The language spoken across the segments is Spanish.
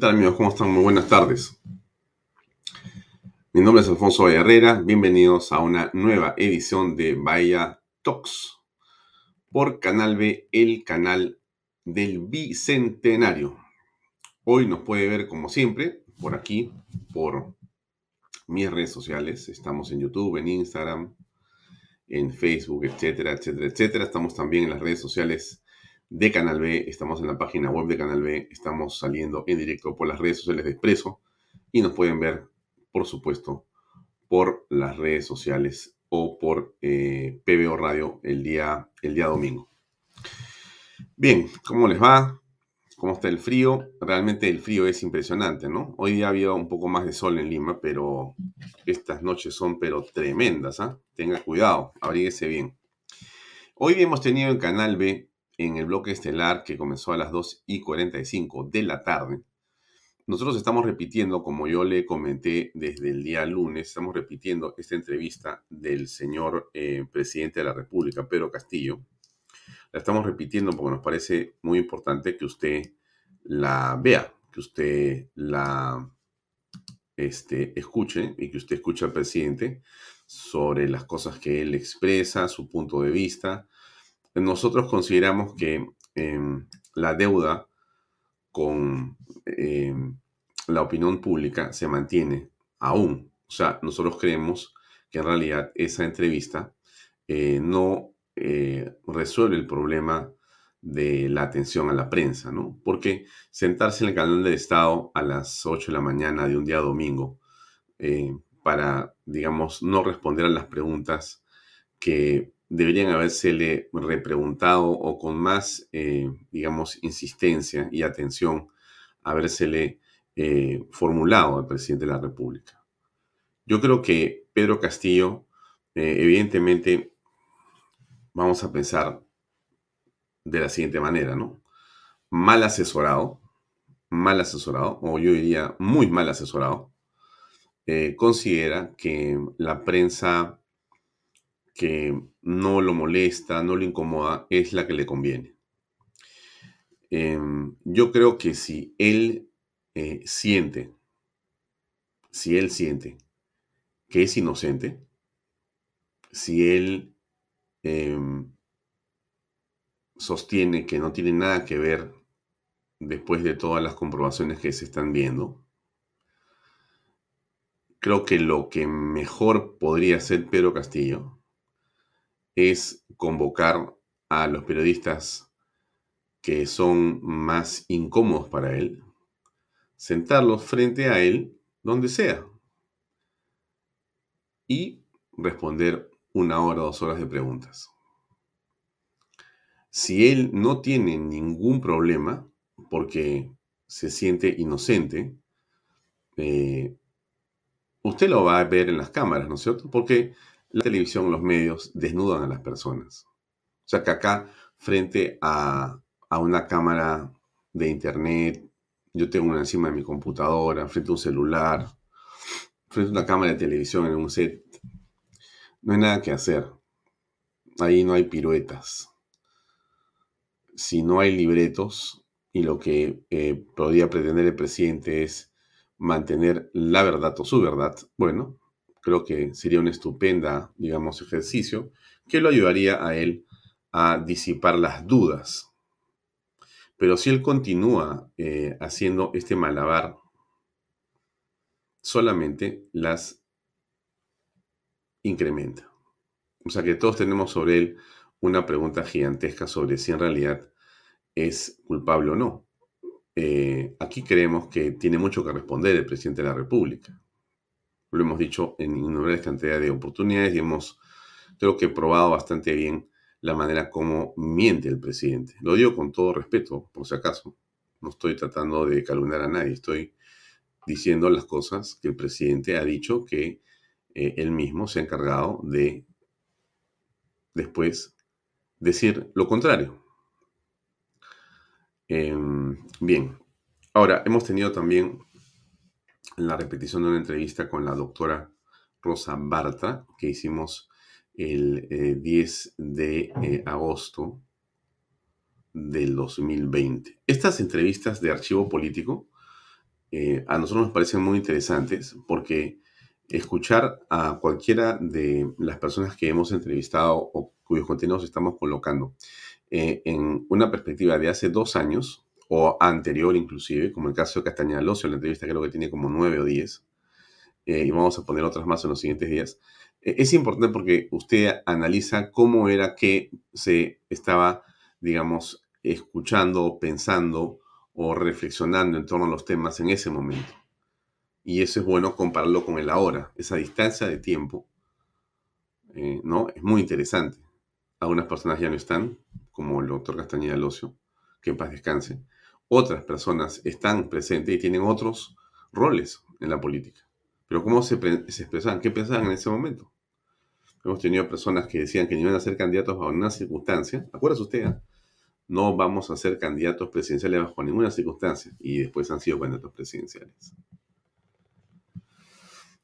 Tal amigos? ¿Cómo están? Muy buenas tardes. Mi nombre es Alfonso Herrera. Bienvenidos a una nueva edición de Bahía Talks por Canal B, el canal del Bicentenario. Hoy nos puede ver como siempre por aquí, por mis redes sociales. Estamos en YouTube, en Instagram, en Facebook, etcétera, etcétera, etcétera. Estamos también en las redes sociales de Canal B, estamos en la página web de Canal B, estamos saliendo en directo por las redes sociales de Expreso y nos pueden ver, por supuesto, por las redes sociales o por eh, PBO Radio el día, el día domingo. Bien, ¿cómo les va? ¿Cómo está el frío? Realmente el frío es impresionante, ¿no? Hoy día había un poco más de sol en Lima, pero estas noches son pero tremendas, ¿ah? Tenga cuidado, abríguese bien. Hoy hemos tenido en Canal B en el bloque estelar que comenzó a las 2 y 45 de la tarde, nosotros estamos repitiendo, como yo le comenté desde el día lunes, estamos repitiendo esta entrevista del señor eh, presidente de la República, Pedro Castillo. La estamos repitiendo porque nos parece muy importante que usted la vea, que usted la este, escuche y que usted escuche al presidente sobre las cosas que él expresa, su punto de vista, nosotros consideramos que em, la deuda con em, la opinión pública se mantiene aún. O sea, nosotros creemos que en realidad esa entrevista eh, no eh, resuelve el problema de la atención a la prensa, ¿no? Porque sentarse en el canal del Estado a las 8 de la mañana de un día domingo eh, para, digamos, no responder a las preguntas que deberían habérsele repreguntado o con más, eh, digamos, insistencia y atención, habérsele eh, formulado al presidente de la República. Yo creo que Pedro Castillo, eh, evidentemente, vamos a pensar de la siguiente manera, ¿no? Mal asesorado, mal asesorado, o yo diría muy mal asesorado, considera que la prensa que no lo molesta, no lo incomoda, es la que le conviene. Em, yo creo que si él eh, siente, si él siente que es inocente, si él em, sostiene que no tiene nada que ver después de todas las comprobaciones que se están viendo, creo que lo que mejor podría hacer Pedro Castillo es convocar a los periodistas que son más incómodos para él, sentarlos frente a él donde sea y responder una hora o dos horas de preguntas. Si él no tiene ningún problema porque se siente inocente, eh, usted lo va a ver en las cámaras, ¿no es cierto? Porque la televisión, los medios desnudan a las personas. O sea que acá, frente a, una cámara de internet, yo tengo una encima de mi computadora, frente a un celular, frente a una cámara de televisión en un set, no hay nada que hacer. Ahí no hay piruetas. Si no hay libretos y lo que eh, podría pretender el presidente es mantener la verdad o su verdad, bueno, creo que sería una estupenda, digamos, ejercicio que lo ayudaría a él a disipar las dudas. Pero si él continúa eh, haciendo este malabar, solamente las incrementa. O sea que todos tenemos sobre él una pregunta gigantesca sobre si en realidad es culpable o no. Eh, aquí creemos que tiene mucho que responder el presidente de la República. Lo hemos dicho en innumerables cantidades de oportunidades y hemos, creo que, probado bastante bien la manera como miente el presidente. Lo digo con todo respeto, por si acaso. No estoy tratando de calumniar a nadie, estoy diciendo las cosas que el presidente ha dicho que eh, él mismo se ha encargado de después decir lo contrario. Em, bien, ahora hemos tenido también la repetición de una entrevista con la doctora Rosa Barta que hicimos el 10 eh, de eh, agosto del 2020. Estas entrevistas de archivo político eh, a nosotros nos parecen muy interesantes porque escuchar a cualquiera de las personas que hemos entrevistado o cuyos contenidos estamos colocando en una perspectiva de hace dos años o anterior inclusive, como el caso de Castañeda Locio, la entrevista creo que tiene como nueve o diez, eh, y vamos a poner otras más en los siguientes días, eh, es importante porque usted analiza cómo era que se estaba, digamos, escuchando, pensando o reflexionando en torno a los temas en ese momento. Y eso es bueno compararlo con el ahora. Esa distancia de tiempo, eh, ¿no? Es muy interesante. Algunas personas ya no están, como el doctor Castañeda Locio, que en paz descanse. Otras personas están presentes y tienen otros roles en la política. Pero ¿cómo se, expresaban? ¿Qué pensaban en ese momento? Hemos tenido personas que decían que iban a ser candidatos bajo ninguna circunstancia. Acuérdese usted, ¿eh? no vamos a ser candidatos presidenciales bajo ninguna circunstancia. Y después han sido candidatos presidenciales.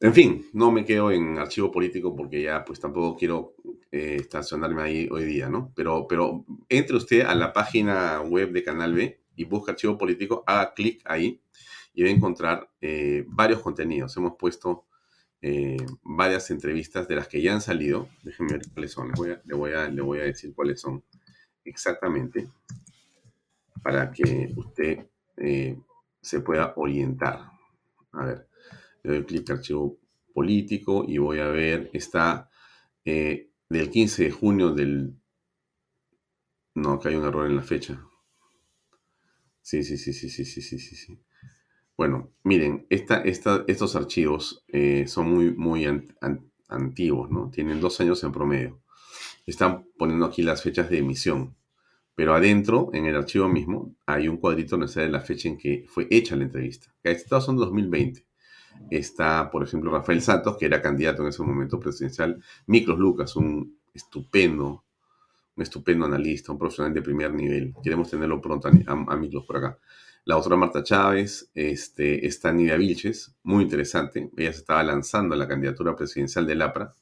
En fin, no me quedo en archivo político porque ya pues tampoco quiero eh, estacionarme ahí hoy día, ¿no? Pero, pero entre usted a la página web de Canal B y busca archivo político, haga clic ahí y va a encontrar eh, varios contenidos. Hemos puesto eh, varias entrevistas de las que ya han salido. Déjenme ver cuáles son. Le voy a, le voy a, a decir cuáles son exactamente para que usted se pueda orientar. A ver le doy clic archivo político y voy a ver, está eh, del 15 de junio del... No, acá hay un error en la fecha. Sí, sí, sí, sí, sí, sí, sí, sí. Bueno, miren, esta, estos archivos eh, son muy, muy antiguos, ¿no? Tienen dos años en promedio. Están poniendo aquí las fechas de emisión. Pero adentro, en el archivo mismo, hay un cuadrito donde sale la fecha en que fue hecha la entrevista. Estos son 2020. Está, por ejemplo, Rafael Santos, que era candidato en ese momento presidencial. Miklos Lucas, un estupendo, un estupendo analista, un profesional de primer nivel. Queremos tenerlo pronto a, a, por acá. La doctora Marta Chávez, este, está Nidia Vilches, muy interesante. Ella se estaba lanzando a la candidatura presidencial del APRA.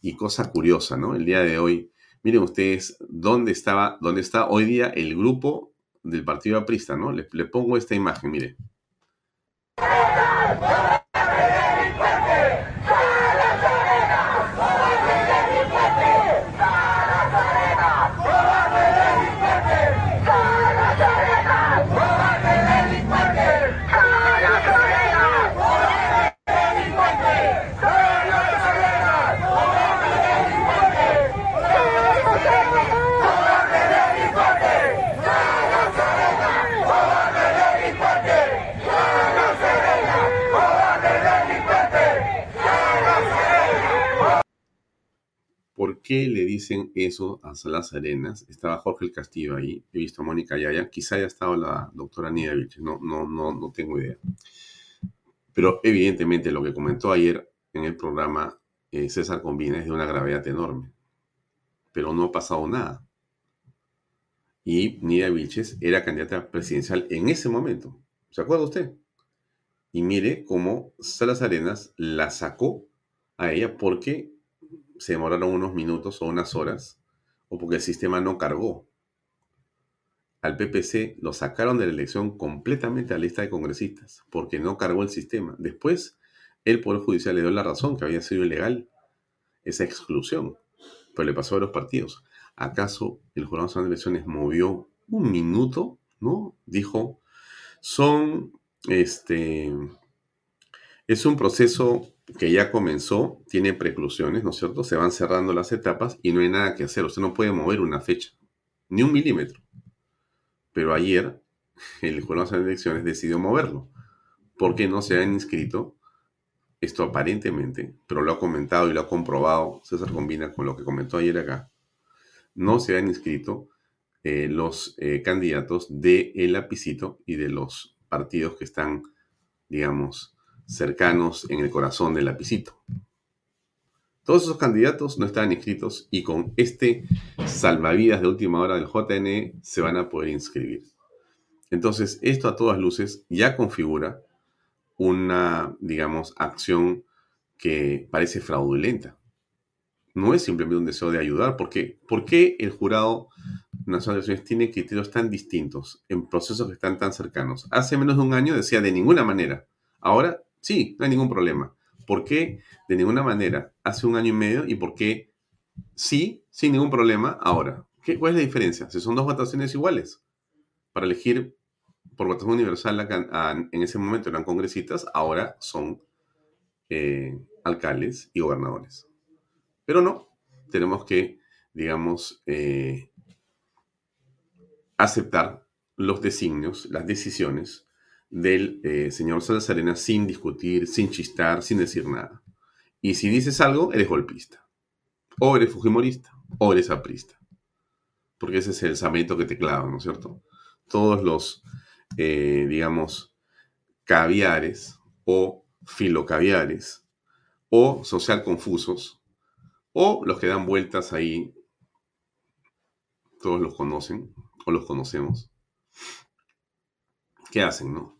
Y cosa curiosa, ¿no? El día de hoy, miren ustedes dónde estaba, dónde está hoy día el grupo del Partido Aprista, ¿no? Le, le pongo esta imagen, qué le dicen eso a Salas Arenas? Estaba Jorge el Castillo ahí, he visto a Mónica Yaya, quizá haya estado la doctora Vilches, no, no, no, no tengo idea. Pero evidentemente lo que comentó ayer en el programa eh, César Combina es de una gravedad enorme. Pero no ha pasado nada. Y Nidia Vilches era candidata presidencial en ese momento. ¿Se acuerda usted? Y mire cómo Salas Arenas la sacó a ella porque se demoraron unos minutos o unas horas, o porque el sistema no cargó. Al PPC lo sacaron de la elección completamente a la lista de congresistas, porque no cargó el sistema. Después, el Poder Judicial le dio la razón que había sido ilegal esa exclusión, pero le pasó a los partidos. ¿Acaso el Jurado Nacional de Elecciones movió un minuto? ¿no? Dijo, son, este, es un proceso que ya comenzó, tiene preclusiones, ¿no es cierto? Se van cerrando las etapas y no hay nada que hacer. Usted no puede mover una fecha, ni un milímetro. Pero ayer el Jurado de Elecciones decidió moverlo, porque no se han inscrito, esto aparentemente, pero lo ha comentado y lo ha comprobado, César combina con lo que comentó ayer acá, no se han inscrito eh, los eh, candidatos del el lapicito y de los partidos que están, digamos, cercanos en el corazón del lapicito. Todos esos candidatos no estaban inscritos y con este salvavidas de última hora del JNE se van a poder inscribir. Entonces, esto a todas luces ya configura una, digamos, acción que parece fraudulenta. No es simplemente un deseo de ayudar, porque ¿por qué el jurado nacional de elecciones tiene criterios tan distintos en procesos que están tan cercanos? Hace menos de un año decía de ninguna manera. Ahora sí, no hay ningún problema. ¿Por qué de ninguna manera hace un año y medio y por qué sí, sin ningún problema ahora? ¿Qué, ¿Cuál es la diferencia? Si son dos votaciones iguales para elegir por votación universal en ese momento eran congresistas, ahora son eh, alcaldes y gobernadores. Pero no, tenemos que, digamos, eh, aceptar los designios, las decisiones del eh, señor Salazarena sin discutir, sin chistar, sin decir nada. Y si dices algo, eres golpista. O eres fujimorista, o eres aprista. Porque ese es el samento que te clava, ¿no es cierto? Todos los, eh, digamos, caviares o filocaviares o social confusos o los que dan vueltas ahí, todos los conocen o los conocemos, ¿qué hacen, no?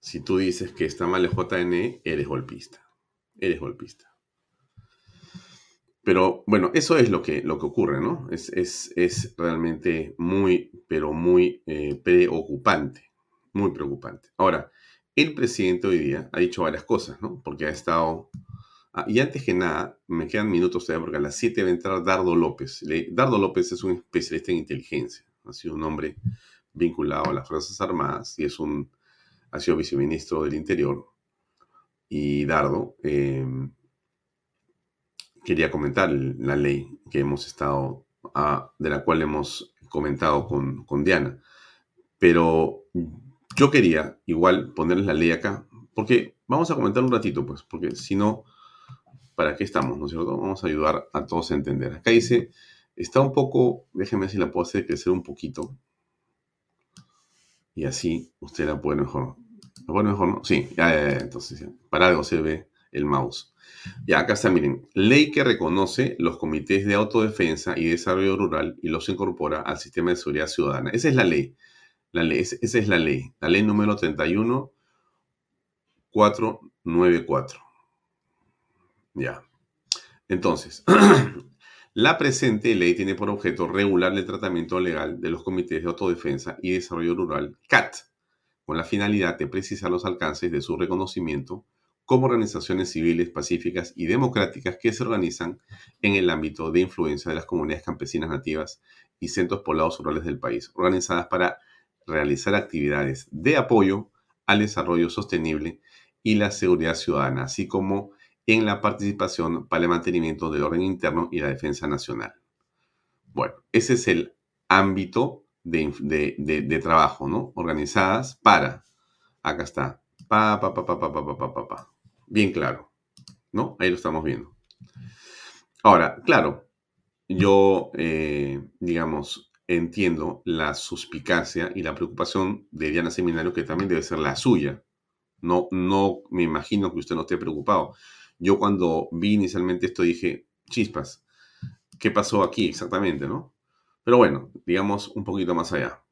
Si tú dices que está mal el JNE, eres golpista. Eres golpista. Pero bueno, eso es lo que, lo que ocurre, ¿no? Es, es, realmente muy, pero muy eh, preocupante. Muy preocupante. Ahora, el presidente hoy día ha dicho varias cosas, ¿no? Porque ha estado... Ah, y antes que nada, me quedan minutos todavía porque a las 7 va a entrar Dardo López. Dardo López es un especialista en inteligencia. Ha sido un hombre vinculado a las Fuerzas Armadas y es un ha sido viceministro del Interior, y Dardo em, quería comentar la ley que hemos estado, ah, de la cual hemos comentado con, con Diana. Pero yo quería igual ponerles la ley acá, porque vamos a comentar un ratito, pues, porque si no, ¿para qué estamos, no es cierto? Vamos a ayudar a todos a entender. Acá dice, está un poco, déjeme ver si la puedo hacer crecer un poquito y así usted la puede mejor. ¿La puede mejor, no? Sí, ya, entonces, para algo ve el mouse. Ya, acá está, miren, ley que reconoce los comités de autodefensa y desarrollo rural y los incorpora al sistema de seguridad ciudadana. Esa es la ley. La ley esa es la ley. La ley número 31494. Ya. Entonces, La presente ley tiene por objeto regular el tratamiento legal de los comités de autodefensa y desarrollo rural, CAT, con la finalidad de precisar los alcances de su reconocimiento como organizaciones civiles pacíficas y democráticas que se organizan en el ámbito de influencia de las comunidades campesinas nativas y centros poblados rurales del país, organizadas para realizar actividades de apoyo al desarrollo sostenible y la seguridad ciudadana, así como en la participación para el mantenimiento del orden interno y la defensa nacional. Bueno, ese es el ámbito de, trabajo, ¿no? Organizadas para, acá está, pa, pa, pa, pa, pa, pa, pa, pa, pa, Bien claro, ¿no? Ahí lo estamos viendo. Ahora, claro, yo, eh, digamos, entiendo la suspicacia y la preocupación de Diana Seminario, que también debe ser la suya. No, no me imagino que usted no esté preocupado. Yo cuando vi inicialmente esto dije, chispas, ¿qué pasó aquí exactamente, no? Pero bueno, digamos un poquito más allá.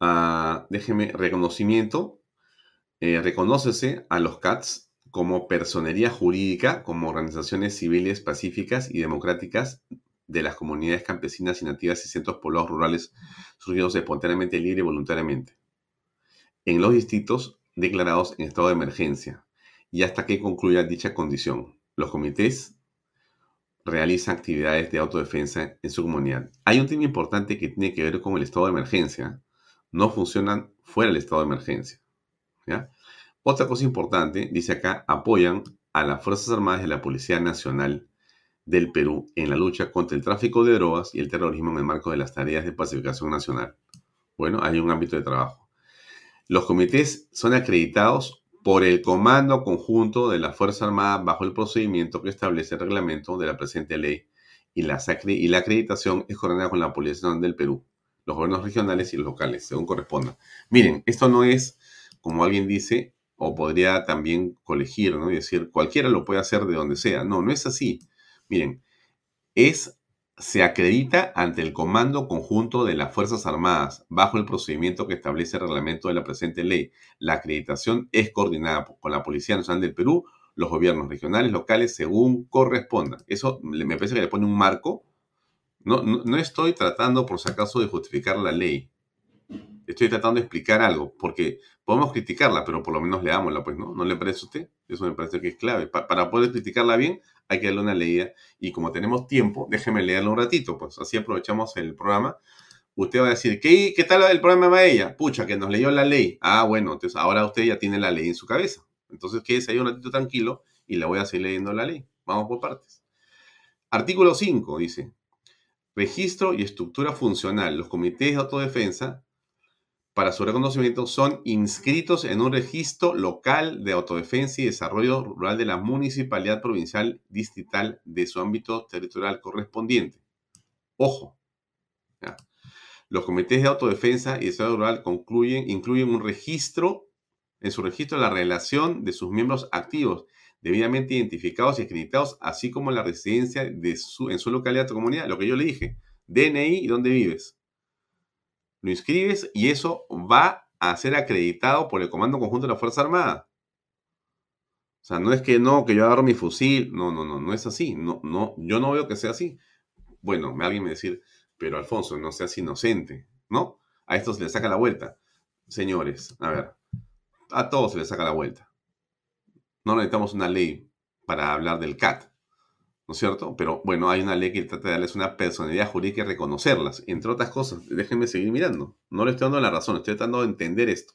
Uh, déjeme reconocimiento. Eh, reconócese a los CATS como personería jurídica, como organizaciones civiles pacíficas y democráticas de las comunidades campesinas y nativas y centros poblados rurales surgidos espontáneamente, libre y voluntariamente, en los distritos declarados en estado de emergencia, y hasta que concluya dicha condición. Los comités realiza actividades de autodefensa en su comunidad. Hay un tema importante que tiene que ver con el estado de emergencia. No funcionan fuera del estado de emergencia. Otra cosa importante, dice acá, apoyan a las Fuerzas Armadas de la Policía Nacional del Perú en la lucha contra el tráfico de drogas y el terrorismo en el marco de las tareas de pacificación nacional. Bueno, hay un ámbito de trabajo. Los comités son acreditados por el Comando Conjunto de la Fuerza Armada bajo el procedimiento que establece el reglamento de la presente ley y la, y la acreditación es coordinada con la Policía Nacional del Perú, los gobiernos regionales y los locales, según corresponda. Miren, esto no es, como alguien dice, o podría también colegir, ¿no? Y decir, cualquiera lo puede hacer de donde sea. No, no es así. Miren, es se acredita ante el Comando Conjunto de las Fuerzas Armadas bajo el procedimiento que establece el reglamento de la presente ley. La acreditación es coordinada con la Policía Nacional del Perú, los gobiernos regionales, locales, según corresponda. Eso me parece que le pone un marco. No, no, no estoy tratando, por si acaso, de justificar la ley estoy tratando de explicar algo, porque podemos criticarla, pero por lo menos leámosla, pues, ¿no? ¿No le parece a usted? Eso me parece que es clave. para poder criticarla bien, hay que darle una leída. Y como tenemos tiempo, déjeme leerla un ratito, pues así aprovechamos el programa. Usted va a decir, ¿qué, qué tal el programa de ella? Pucha, que nos leyó la ley. Ah, bueno, entonces ahora usted ya tiene la ley en su cabeza. Entonces quédese ahí un ratito tranquilo y le voy a seguir leyendo la ley. Vamos por partes. Artículo 5 dice, registro y estructura funcional. Los comités de autodefensa para su reconocimiento son inscritos en un registro local de autodefensa y desarrollo rural de la municipalidad provincial distrital de su ámbito territorial correspondiente. Ojo. Los comités de autodefensa y desarrollo rural incluyen un registro, en su registro la relación de sus miembros activos, debidamente identificados y acreditados, así como la residencia de su, en su localidad o comunidad, lo que yo le dije, DNI y dónde vives lo inscribes y eso va a ser acreditado por el Comando Conjunto de la Fuerza Armada. O sea, no es que no, que yo agarro mi fusil. No, no, no, no es así. No, no, yo no veo que sea así. Bueno, alguien me decir, pero Alfonso, no seas inocente, ¿no? A esto se le saca la vuelta. Señores, a ver, a todos se le saca la vuelta. No necesitamos una ley para hablar del CAT. ¿No es cierto? Pero bueno, hay una ley que trata de darles una personalidad jurídica y reconocerlas, entre otras cosas. Déjenme seguir mirando. No le estoy dando la razón, estoy tratando de entender esto.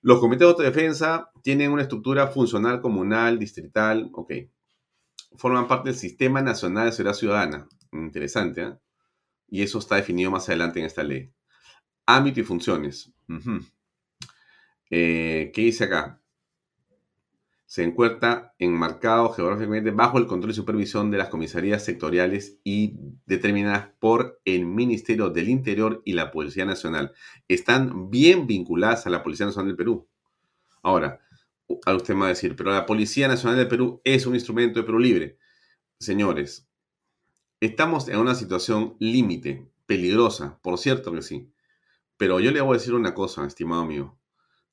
Los comités de autodefensa tienen una estructura funcional comunal, distrital, ok. Forman parte del Sistema Nacional de Seguridad Ciudadana. Interesante, ¿eh? Y eso está definido más adelante en esta ley. Ámbito y funciones. Eh, ¿Qué dice acá? Se encuentra enmarcado geográficamente bajo el control y supervisión de las comisarías sectoriales y determinadas por el Ministerio del Interior y la Policía Nacional. Están bien vinculadas a la Policía Nacional del Perú. Ahora, a usted me va a decir, pero la Policía Nacional del Perú es un instrumento de Perú Libre. Señores, estamos en una situación límite, peligrosa, por cierto que sí. Pero yo le voy a decir una cosa, estimado amigo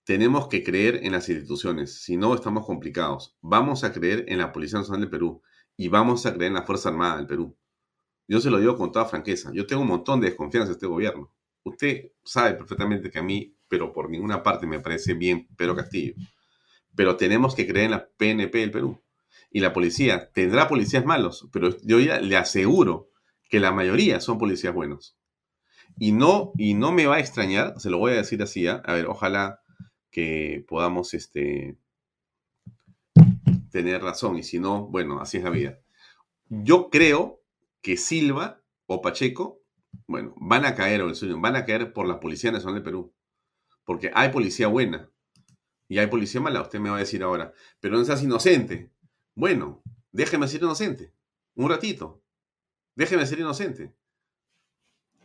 tenemos que creer en las instituciones, si no estamos complicados. Vamos a creer en la Policía Nacional del Perú y vamos a creer en la Fuerza Armada del Perú. Yo se lo digo con toda franqueza. Yo tengo un montón de desconfianza en este gobierno. Usted sabe perfectamente que a mí, pero por ninguna parte me parece bien Pedro Castillo. Pero tenemos que creer en la PNP del Perú. Y la policía tendrá policías malos, pero yo ya le aseguro que la mayoría son policías buenos. Y no, y no me va a extrañar, se lo voy a decir así, ¿ah? a ver, ojalá que podamos este, tener razón. Y si no, bueno, así es la vida. Yo creo que Silva o Pacheco, bueno, van a caer, o el van a caer por la Policía Nacional de Perú. Porque hay policía buena y hay policía mala. Usted me va a decir ahora, pero no seas inocente. Bueno, déjeme ser inocente. Un ratito. Déjeme ser inocente.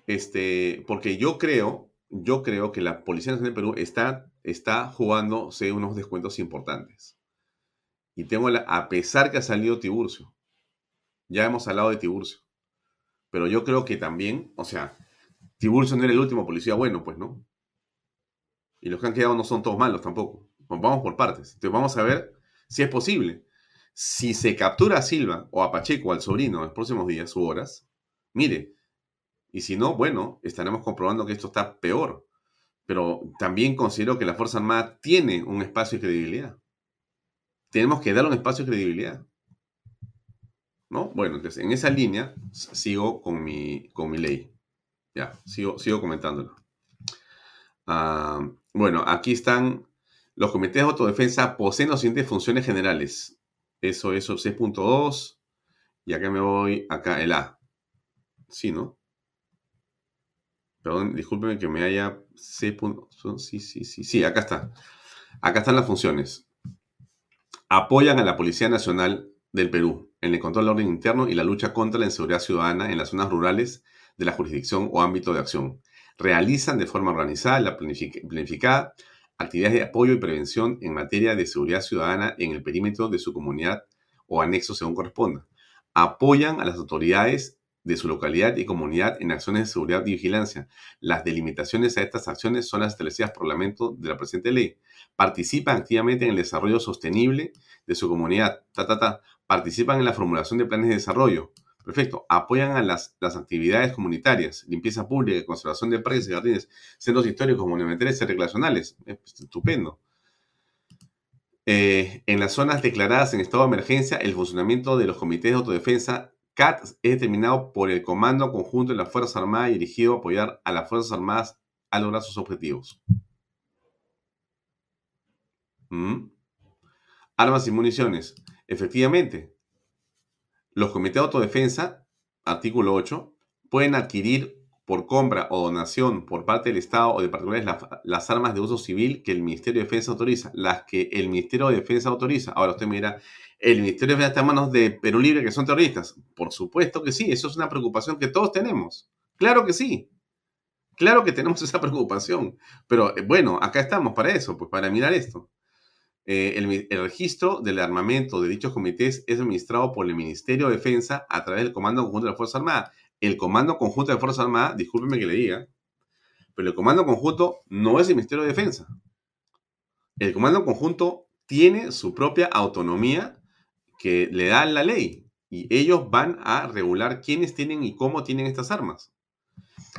Este, porque yo creo, yo creo que la Policía Nacional de Perú está está jugándose unos descuentos importantes. Y tengo la, a pesar que ha salido Tiburcio, ya hemos hablado de Tiburcio, pero yo creo que también, o sea, Tiburcio no era el último policía bueno, pues, ¿no? Y los que han quedado no son todos malos tampoco. Vamos por partes. Entonces vamos a ver si es posible. Si se captura a Silva o a Pacheco, al sobrino, en los próximos días u horas, mire, y si no, bueno, estaremos comprobando que esto está peor pero también considero que la Fuerza Armada tiene un espacio de credibilidad. Tenemos que dar un espacio de credibilidad. ¿no? Bueno, entonces en esa línea sigo con mi, con mi ley. Ya, sigo, sigo comentándolo. Ah, bueno, aquí están los comités de autodefensa poseen las siguientes funciones generales. Eso, eso, 6.2. Y acá me voy, acá el A. Sí, ¿no? Perdón, discúlpeme que me haya... Sí, sí, sí, sí, acá está. Acá están las funciones. Apoyan a la Policía Nacional del Perú en el control del orden interno y la lucha contra la inseguridad ciudadana en las zonas rurales de la jurisdicción o ámbito de acción. Realizan de forma organizada la planificada actividades de apoyo y prevención en materia de seguridad ciudadana en el perímetro de su comunidad o anexo según corresponda. Apoyan a las autoridades de su localidad y comunidad en acciones de seguridad y vigilancia. Las delimitaciones a estas acciones son las establecidas por el reglamento de la presente ley. Participan activamente en el desarrollo sostenible de su comunidad. Ta, ta, ta. Participan en la formulación de planes de desarrollo. Perfecto. Apoyan a las, las actividades comunitarias, limpieza pública, conservación de parques y jardines, centros históricos, monumentales y recreacionales. Estupendo. Eh, en las zonas declaradas en estado de emergencia, el funcionamiento de los comités de autodefensa CAT es determinado por el Comando Conjunto de las Fuerzas Armadas y dirigido a apoyar a las Fuerzas Armadas a lograr sus objetivos. ¿Mm? Armas y municiones. Efectivamente, los comités de autodefensa, artículo 8, pueden adquirir por compra o donación por parte del Estado o de particulares las armas de uso civil que el Ministerio de Defensa autoriza, las que el Ministerio de Defensa autoriza. Ahora usted me dirá, ¿el Ministerio de Defensa está en manos de Perú Libre que son terroristas? Por supuesto que sí, eso es una preocupación que todos tenemos. Claro que sí. Claro que tenemos esa preocupación. Pero eh, bueno, acá estamos para eso, pues para mirar esto. Eh, el, registro del armamento de dichos comités es administrado por el Ministerio de Defensa a través del Comando Conjunto de las Fuerzas Armadas. El Comando Conjunto de las Fuerzas Armadas, discúlpeme que le diga, pero el Comando Conjunto no es el Ministerio de Defensa. El Comando Conjunto tiene su propia autonomía que le da la ley y ellos van a regular quiénes tienen y cómo tienen estas armas.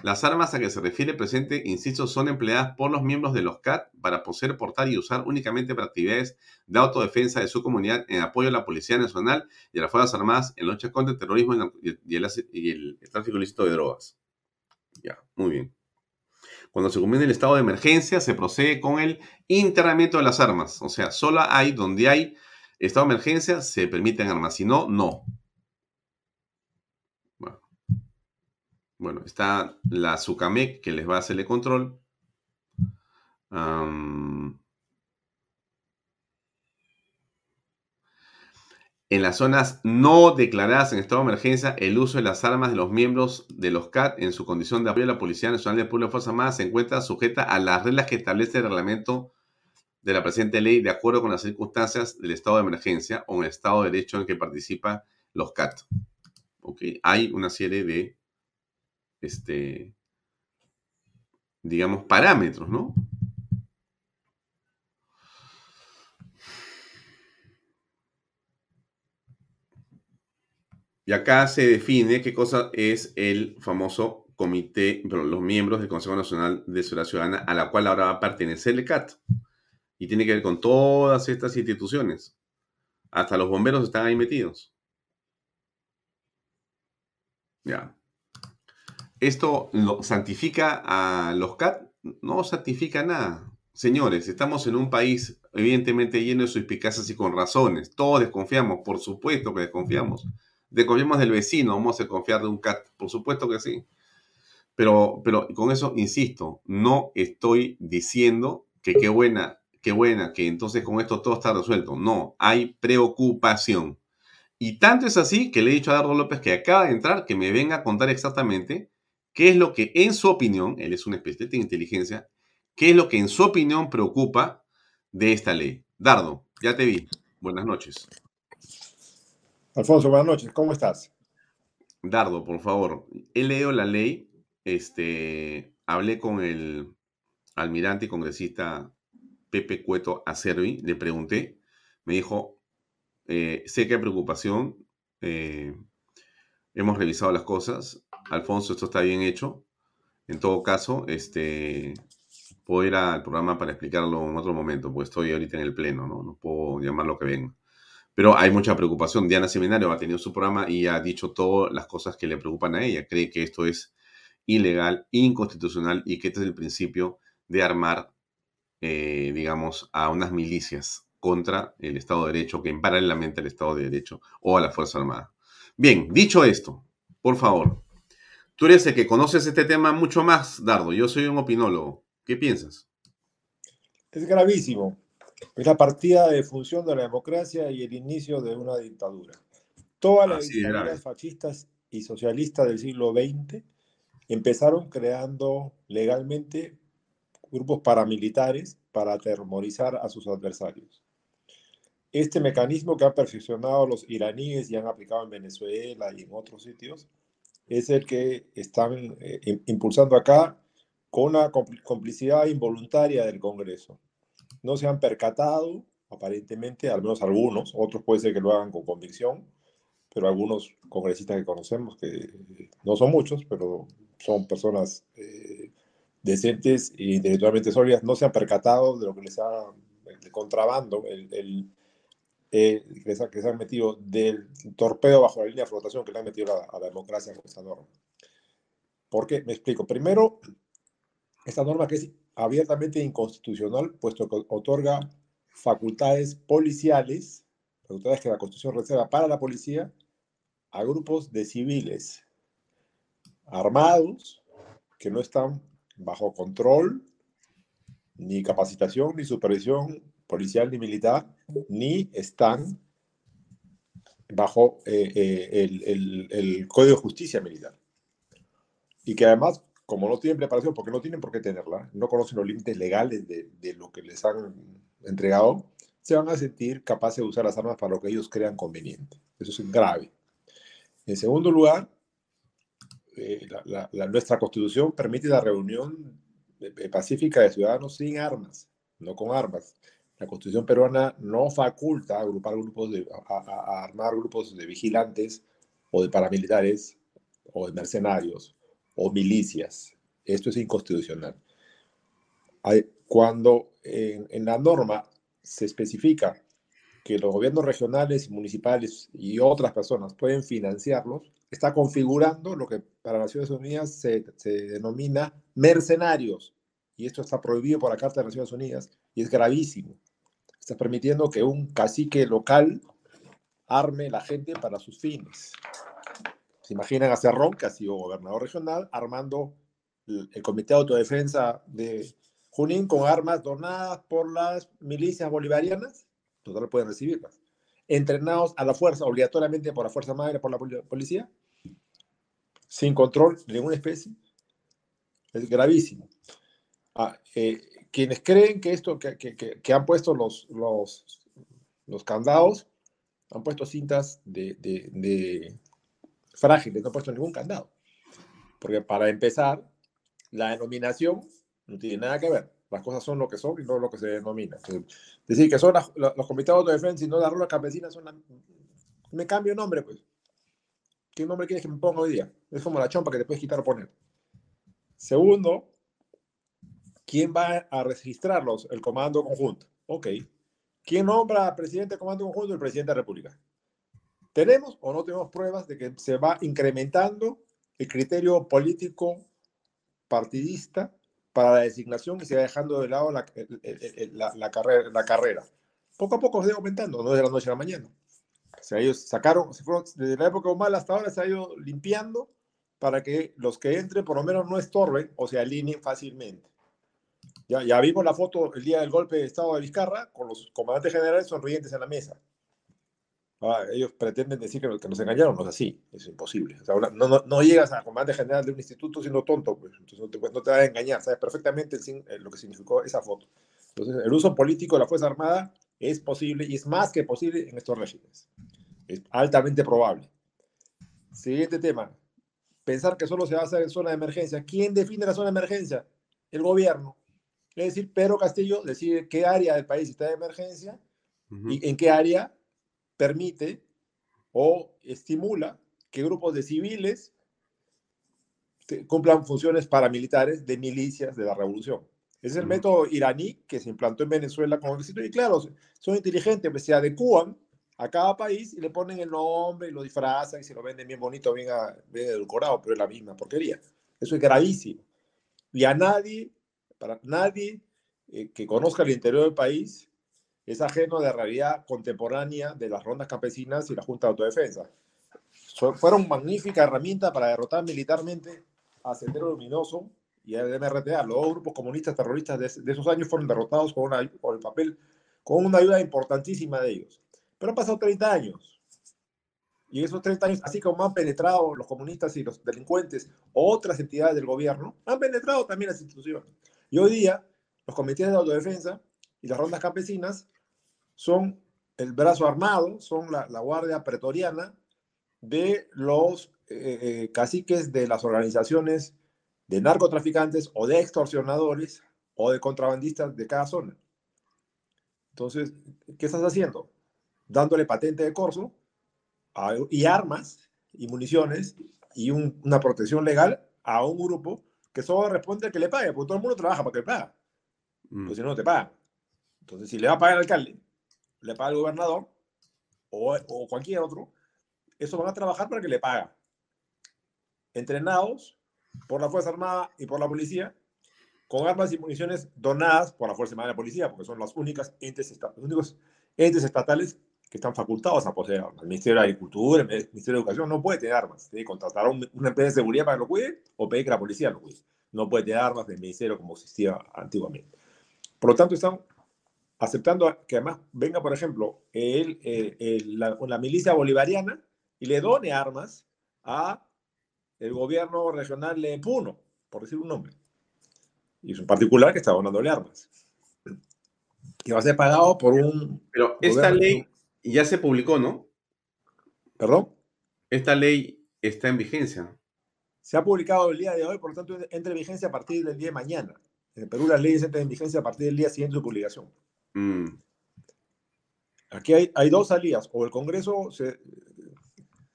Las armas a que se refiere el presente insisto, son empleadas por los miembros de los CAT para poseer, portar y usar únicamente para actividades de autodefensa de su comunidad en apoyo a la Policía Nacional y a las Fuerzas Armadas en lucha contra el terrorismo y el, tráfico ilícito de drogas. Ya, muy bien. Cuando se comienza el estado de emergencia, se procede con el internamiento de las armas. O sea, solo hay donde hay estado de emergencia, se permiten armas. Si no, no. Bueno, está la Sucamec que les va a hacerle control. en las zonas no declaradas en estado de emergencia, el uso de las armas de los miembros de los CAT en su condición de apoyo a la Policía Nacional de Pueblo de Fuerza Armada se encuentra sujeta a las reglas que establece el reglamento de la presente ley de acuerdo con las circunstancias del estado de emergencia o el estado de derecho en que participan los CAT. Okay. Hay una serie de este, digamos, parámetros, ¿no? Y acá se define qué cosa es el famoso comité, los miembros del Consejo Nacional de Seguridad Ciudadana, a la cual ahora va a pertenecer el CAT. Y tiene que ver con todas estas instituciones. Hasta los bomberos están ahí metidos. Ya. ¿Esto santifica a los CAT? No santifica nada. Señores, estamos en un país evidentemente lleno de suspicacias y con razones. Todos desconfiamos, por supuesto que desconfiamos. Desconfiamos del vecino, vamos a desconfiar de un CAT, por supuesto que sí. Pero, pero con eso, insisto, no estoy diciendo que qué buena, qué buena, que entonces con esto todo está resuelto. No, hay preocupación. Y tanto es así que le he dicho a Dardo López que acaba de entrar que me venga a contar exactamente ¿Qué es lo que en su opinión, él es un especialista en inteligencia, qué es lo que en su opinión preocupa de esta ley? Dardo, ya te vi. Buenas noches. Alfonso, buenas noches. ¿Cómo estás? Dardo, por favor. He leído la ley. Este, hablé con el almirante y congresista Pepe Cueto Acervi, le pregunté, me dijo, eh, sé que hay preocupación, eh, hemos revisado las cosas, Alfonso, esto está bien hecho. En todo caso, este, puedo ir al programa para explicarlo en otro momento, porque estoy ahorita en el pleno, ¿no? No puedo llamar lo que venga. Pero hay mucha preocupación. Diana Seminario ha tenido su programa y ha dicho todas las cosas que le preocupan a ella. Cree que esto es ilegal, inconstitucional y que este es el principio de armar, eh, digamos, a unas milicias contra el Estado de Derecho, que en paralelamente al Estado de Derecho o a la Fuerza Armada. Bien, dicho esto, por favor, tú eres el que conoces este tema mucho más, Dardo. Yo soy un opinólogo. ¿Qué piensas? Es gravísimo. Es la partida de función de la democracia y el inicio de una dictadura. Todas las dictaduras fascistas y socialistas del siglo XX empezaron creando legalmente grupos paramilitares para atemorizar a sus adversarios. Este mecanismo que han perfeccionado los iraníes y han aplicado en Venezuela y en otros sitios es el que están eh, impulsando acá con una complicidad involuntaria del Congreso. No se han percatado, aparentemente, al menos algunos, otros puede ser que lo hagan con convicción, pero algunos congresistas que conocemos, que no son muchos, pero son personas eh, decentes e intelectualmente sólidas, no se han percatado de lo que les ha, el contrabando, el, eh, que, se, han metido del torpedo bajo la línea de flotación que le han metido a, la democracia con esta norma. ¿Por qué? Me explico. Primero, esta norma que es abiertamente inconstitucional, puesto que otorga facultades policiales, facultades que la Constitución reserva para la policía, a grupos de civiles armados que no están bajo control, ni capacitación, ni supervisión policial ni militar, ni están bajo eh, eh, el, Código de Justicia Militar. Y que además, como no tienen preparación, porque no tienen por qué tenerla, no conocen los límites legales de, de lo que les han entregado, se van a sentir capaces de usar las armas para lo que ellos crean conveniente. Eso es grave. En segundo lugar, eh, la, nuestra constitución permite la reunión pacífica de ciudadanos sin armas, no con armas. La constitución peruana no faculta agrupar grupos de, a, armar grupos de vigilantes o de paramilitares o de mercenarios o milicias. Esto es inconstitucional. Cuando en la norma se especifica que los gobiernos regionales y municipales y otras personas pueden financiarlos, está configurando lo que para Naciones Unidas se, denomina mercenarios. Y esto está prohibido por la Carta de Naciones Unidas y es gravísimo. Está permitiendo que un cacique local arme la gente para sus fines. Se imaginan a Cerrón, que ha sido gobernador regional, armando el Comité de Autodefensa de Junín con armas donadas por las milicias bolivarianas total pueden recibirlas. Entrenados a la fuerza, obligatoriamente por la Fuerza Madre, por la policía, sin control de ninguna especie. Es gravísimo. Ah, eh, quienes creen que esto, que, que, que, han puesto los, los, los, candados, han puesto cintas de, de frágiles, no han puesto ningún candado. Porque para empezar, la denominación no tiene nada que ver. Las cosas son lo que son y no lo que se denomina. decir que son los comités de defensa y no las rulas campesinas son la... Me cambio nombre, pues. ¿Qué nombre quieres que me ponga hoy día? Es como la chompa que te puedes quitar o poner. Segundo, ¿quién va a registrarlos? El comando conjunto. Ok. ¿Quién nombra presidente del comando conjunto? El presidente de la República. ¿Tenemos o no tenemos pruebas de que se va incrementando el criterio político partidista para la designación y se va dejando de lado la, la, carrera, la carrera. Poco a poco se va aumentando, no de la noche a la mañana. O sea, ellos sacaron, desde la época humana hasta ahora se ha ido limpiando para que los que entren por lo menos no estorben o se alineen fácilmente. Ya, ya vimos la foto el día del golpe de Estado de Vizcarra con los comandantes generales sonrientes en la mesa. Ah, ellos pretenden decir que, que, nos engañaron, no es así, es imposible. O sea, no, no, no, llegas a comandante general de un instituto siendo tonto, pues, entonces no te, no te va a engañar, sabes perfectamente el, lo que significó esa foto. Entonces, el uso político de la Fuerza Armada es posible y es más que posible en estos regímenes. Es altamente probable. Siguiente tema. Pensar que solo se va a hacer en zona de emergencia. ¿Quién define la zona de emergencia? El gobierno. Es decir, Pedro Castillo decide qué área del país está de emergencia y en qué área permite o estimula que grupos de civiles cumplan funciones paramilitares de milicias de la revolución. Es el método iraní que se implantó en Venezuela con el éxito. Y claro, son inteligentes, pues se adecúan a cada país y le ponen el nombre y lo disfrazan y se lo venden bien bonito, bien, bien edulcorado, pero es la misma porquería. Eso es gravísimo. Y a nadie, para nadie eh, que conozca el interior del país, es ajeno de la realidad contemporánea de las rondas campesinas y la Junta de Autodefensa. fueron magnífica herramienta para derrotar militarmente a Sendero Luminoso y al MRTA. Los dos grupos comunistas terroristas de, esos años fueron derrotados con, una, con el papel, con una ayuda importantísima de ellos. Pero han pasado 30 años. Y esos 30 años, así como han penetrado los comunistas y los delincuentes, otras entidades del gobierno, han penetrado también las instituciones. Y hoy día, los comités de autodefensa y las rondas campesinas son el brazo armado, son la, guardia pretoriana de los eh, eh, caciques de las organizaciones de narcotraficantes o de extorsionadores o de contrabandistas de cada zona. Entonces, ¿qué estás haciendo? Dándole patente de corso y armas y municiones y una protección legal a un grupo que solo responde al que le pague, porque todo el mundo trabaja para que le pague. Mm. Pues si no, no te paga. Entonces, si le va a pagar al alcalde, le paga el gobernador o, o cualquier otro, eso van a trabajar para que le paga. Entrenados por la Fuerza Armada y por la policía, con armas y municiones donadas por la Fuerza Armada y la policía, porque son las únicas entes, los únicos entes estatales que están facultados a poseer armas. El Ministerio de Agricultura, el Ministerio de Educación no puede tener armas. Tiene que contratar a una empresa de seguridad para que lo cuide o pedir que la policía lo cuide. No puede tener armas del Ministerio como existía antiguamente. Por lo tanto, están aceptando que además venga, por ejemplo, el, la, la, milicia bolivariana y le done armas a el gobierno regional de Puno, por decir un nombre. Y es un particular que está donándole armas. Que va a ser pagado por un... Pero esta ley ya se publicó, ¿no? ¿Perdón? Esta ley está en vigencia. Se ha publicado el día de hoy, por lo tanto, entra en vigencia a partir del día de mañana. En Perú las leyes entran en vigencia a partir del día siguiente de su publicación. Mm. Aquí hay, hay, dos salidas. O el Congreso se,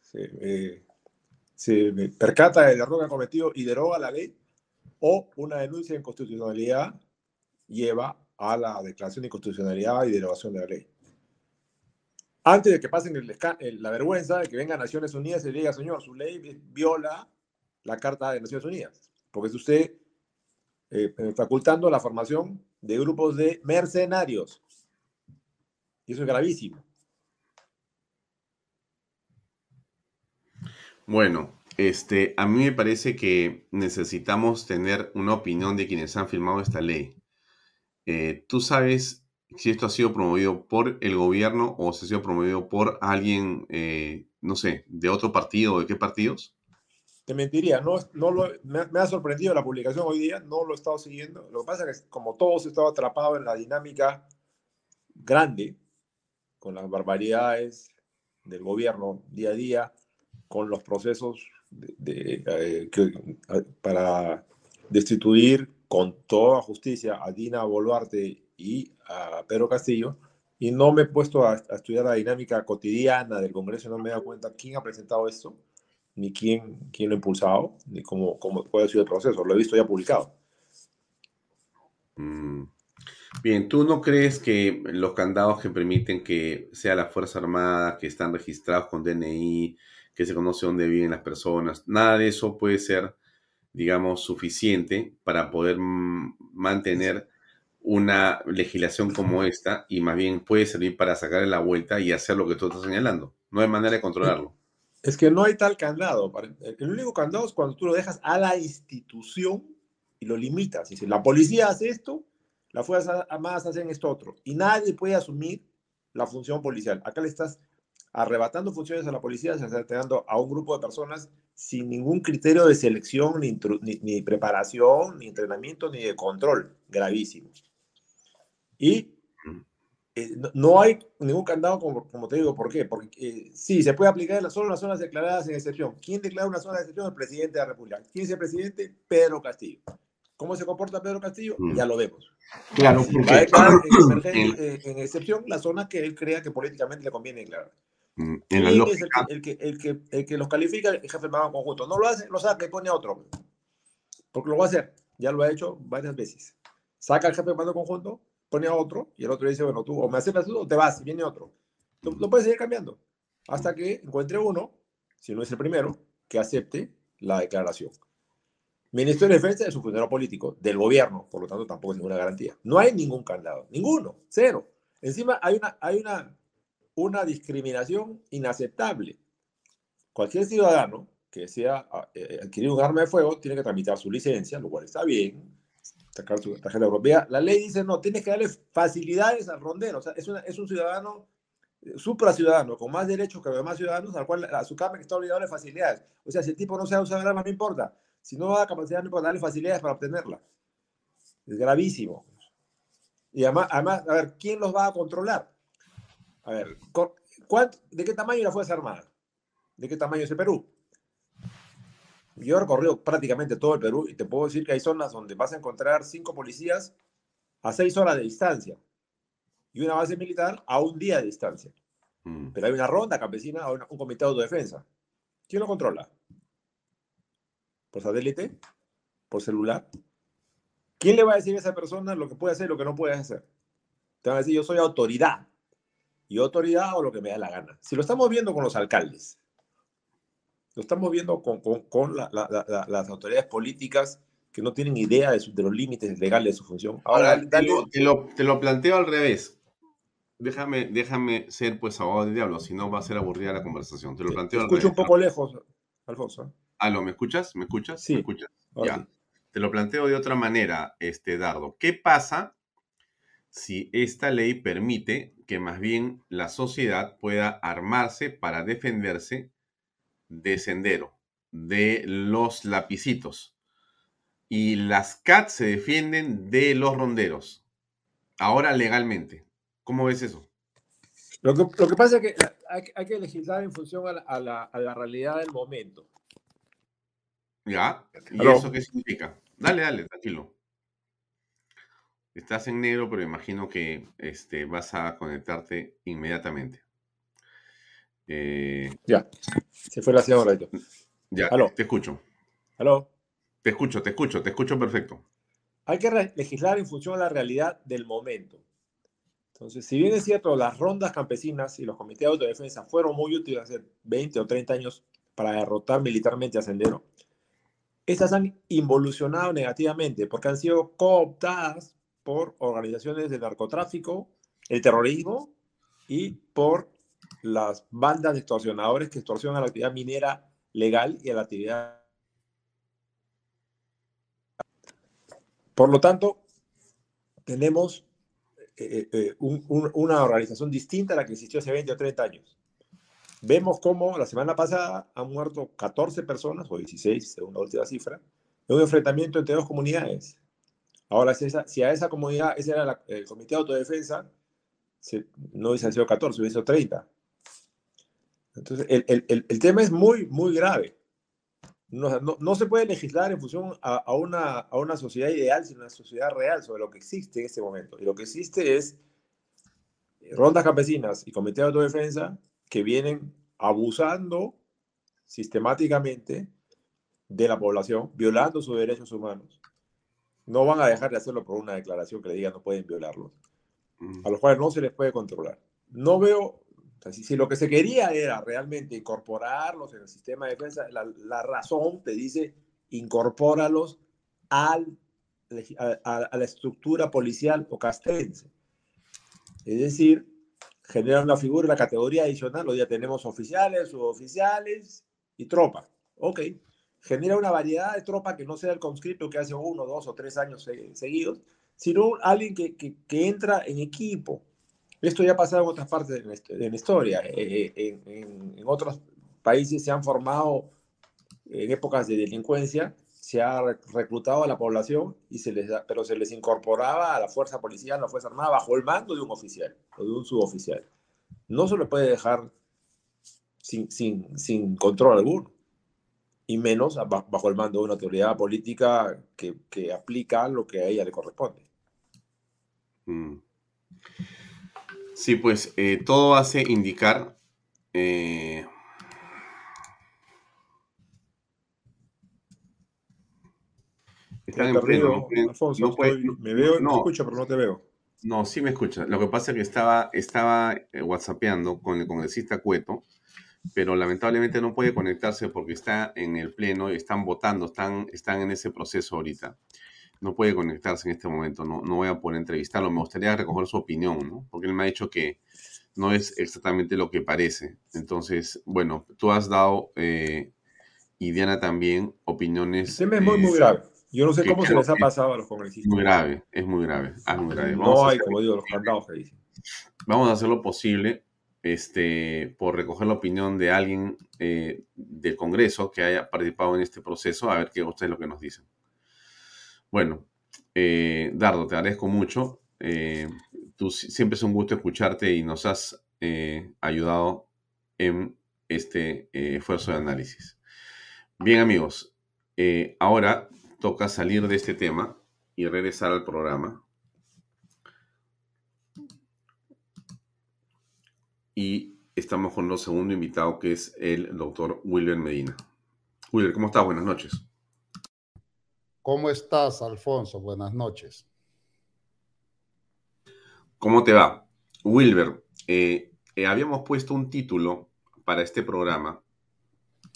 se, eh, se percata del error que ha cometido y deroga la ley, o una denuncia de inconstitucionalidad lleva a la declaración de inconstitucionalidad y derogación de la ley. Antes de que pasen el, la vergüenza de que venga Naciones Unidas y diga, señor, su ley viola la Carta de Naciones Unidas, porque es usted eh, facultando la formación de grupos de mercenarios. Y eso es gravísimo. Bueno, este, a mí me parece que necesitamos tener una opinión de quienes han firmado esta ley. Eh, ¿Tú sabes si esto ha sido promovido por el gobierno o si ha sido promovido por alguien, eh, no sé, de otro partido o de qué partidos? Te mentiría, no, no me, ha sorprendido la publicación hoy día, no lo he estado siguiendo. Lo que pasa es que como todos he estado atrapado en la dinámica grande, con las barbaridades del gobierno día a día, con los procesos de, eh, para destituir con toda justicia a Dina Boluarte y a Pedro Castillo, y no me he puesto a, estudiar la dinámica cotidiana del Congreso, no me he dado cuenta quién ha presentado esto, ni quién, quién lo ha impulsado, ni cómo, cómo puede ser el proceso. Lo he visto ya publicado. Mm. Bien, ¿tú no crees que los candados que permiten que sea la Fuerza Armada, que están registrados con DNI, que se conoce dónde viven las personas. Nada de eso puede ser, digamos, suficiente para poder mantener una legislación como esta y más bien puede servir para sacarle la vuelta y hacer lo que tú estás señalando. No hay manera de controlarlo. Es que no hay tal candado. El único candado es cuando tú lo dejas a la institución y lo limitas. Si la policía hace esto, las Fuerzas Armadas hacen esto otro. Y nadie puede asumir la función policial. Acá le estás arrebatando funciones a la policía, se está entregando a un grupo de personas sin ningún criterio de selección, ni, ni, preparación, ni entrenamiento, ni de control. Gravísimo. Y eh, no, hay ningún candado, como, como, te digo, ¿por qué? Porque eh, sí, se puede aplicar solo en las zonas declaradas en excepción. ¿Quién declara una zona de excepción? El presidente de la República. ¿Quién es el presidente? Pedro Castillo. ¿Cómo se comporta Pedro Castillo? Mm. Ya lo vemos. Claro, declarar en, en, en, excepción la zona que él crea que políticamente le conviene declarar. Mm, en la es el que, el, que, el, que, los califica el jefe de mando conjunto. No lo hace, lo saca y pone a otro. Porque lo va a hacer. Ya lo ha hecho varias veces. Saca al jefe de mando conjunto, pone a otro y el otro dice, bueno, tú o me aceptas tú o te vas y viene otro. Lo, lo puede seguir cambiando hasta que encuentre uno, si no es el primero, que acepte la declaración. Ministerio de Defensa es un funcionario político del gobierno, por lo tanto tampoco es ninguna garantía. No hay ningún candado, ninguno, cero. Encima hay una, hay una, una discriminación inaceptable. Cualquier ciudadano que sea eh, adquirir un arma de fuego tiene que tramitar su licencia, lo cual está bien, sacar su tarjeta europea. La ley dice, no, tienes que darle facilidades al rondero. O sea, es, una, es un ciudadano, eh, ciudadano, con más derechos que los demás ciudadanos, al cual a su cámara está obligado a darle facilidades. O sea, si el tipo no sabe usar el arma, no importa. Si no da capacidad, no importa darle facilidades para obtenerla. Es gravísimo. Y además, además, a ver, ¿quién los va a controlar? A ver, ¿de qué tamaño la Fuerza Armada? ¿De qué tamaño es el Perú? Yo he recorrido prácticamente todo el Perú y te puedo decir que hay zonas donde vas a encontrar cinco policías a seis horas de distancia y una base militar a un día de distancia. Mm. Pero hay una ronda campesina o un comité de autodefensa. ¿Quién lo controla? ¿Por satélite? ¿Por celular? ¿Quién le va a decir a esa persona lo que puede hacer y lo que no puede hacer? Te van a decir, yo soy autoridad. Y autoridad o lo que me da la gana. Si lo estamos viendo con los alcaldes, lo estamos viendo con, con, las autoridades políticas que no tienen idea de, de, los límites legales de su función. Ahora, te, lo, te, lo, planteo al revés. Déjame, déjame ser pues abogado del diablo, si no va a ser aburrida la conversación. Te lo planteo al revés. Escucho un poco lejos, Alfonso. Aló, ¿me escuchas? ¿Me escuchas? Sí. ¿Me escuchas? Ya. Te lo planteo de otra manera, este Dardo. ¿Qué pasa si esta ley permite que más bien la sociedad pueda armarse para defenderse de Sendero, de los lapicitos. Y las CAT se defienden de los ronderos. Ahora legalmente. ¿Cómo ves eso? Lo que, lo que pasa es que hay, que legislar en función a la, realidad del momento. ¿Ya? ¿Y eso qué significa? Dale, dale, tranquilo. Estás en negro, pero imagino que este, vas a conectarte inmediatamente. Eh, ya, se fue la señora. Ya, te escucho. ¿Aló? Te escucho, te escucho, te escucho perfecto. Hay que legislar en función de la realidad del momento. Entonces, si bien es cierto, las rondas campesinas y los comités de autodefensa fueron muy útiles hace 20 o 30 años para derrotar militarmente a Sendero, estas han involucionado negativamente porque han sido cooptadas por organizaciones de narcotráfico, el terrorismo y por las bandas de extorsionadores que extorsionan a la actividad minera legal y a la actividad. Por lo tanto, tenemos eh, eh, eh, una organización distinta a la que existió hace 20 o 30 años. Vemos cómo la semana pasada han muerto 14 personas, o 16, según la última cifra, en un enfrentamiento entre dos comunidades. Ahora, si, si a esa comunidad, ese era el Comité de Autodefensa, no hubiese sido 14, hubiese sido 30. Entonces, el, tema es muy, muy grave. No, se puede legislar en función a, una, a una sociedad ideal, sino una sociedad real sobre lo que existe en este momento. Y lo que existe es rondas campesinas y comités de autodefensa que vienen abusando sistemáticamente de la población, violando sus derechos humanos. No van a dejar de hacerlo por una declaración que le diga no pueden violarlos, mm. a los cuales no se les puede controlar. No veo si, lo que se quería era realmente incorporarlos en el sistema de defensa, la, razón te dice incorpóralos al, a, la estructura policial o castrense. Es decir, genera una figura, una categoría adicional, hoy ya tenemos oficiales, suboficiales y tropa. Ok, genera una variedad de tropa que no sea el conscripto que hace uno, dos o tres años seguidos, sino alguien que, que, que entra en equipo, esto ya ha pasado en otras partes de la historia. Eh, eh, en, otros países se han formado en épocas de delincuencia, se ha reclutado a la población, y se les, pero se les incorporaba a la fuerza policial, a la fuerza armada, bajo el mando de un oficial o de un suboficial. No se lo puede dejar sin, sin, sin control alguno, y menos bajo el mando de una autoridad política que, que aplica lo que a ella le corresponde. Mm. Sí, pues eh, todo hace indicar eh, Están en pleno, Alfonso, me veo, no, escucho, pero no te veo. No, sí me escucha. Lo que pasa es que estaba, estaba eh, whatsappeando con el congresista Cueto, pero lamentablemente no puede conectarse porque está en el pleno y están votando, están, están en ese proceso ahorita. No puede conectarse en este momento, no, no voy a poder entrevistarlo. Me gustaría recoger su opinión, ¿no? Porque él me ha dicho que no es exactamente lo que parece. Entonces, bueno, tú has dado, eh, y Diana también, opiniones. El tema es muy, muy grave. Yo no sé cómo se les ha pasado a los congresistas. Muy grave, es muy grave. Es muy grave. no hay, como digo, los candados que dicen. Vamos a hacer lo posible este, por recoger la opinión de alguien eh, del Congreso que haya participado en este proceso, a ver qué ustedes lo que nos dicen. Bueno, eh, Dardo, te agradezco mucho. Eh, tú siempre es un gusto escucharte y nos has ayudado en este esfuerzo de análisis. Bien, amigos, ahora toca salir de este tema y regresar al programa. Y estamos con nuestro segundo invitado, que es el doctor Wilber Medina. Wilber, ¿cómo estás? Buenas noches. ¿Cómo estás, Alfonso? Buenas noches. ¿Cómo te va? Wilber, eh, eh, habíamos puesto un título para este programa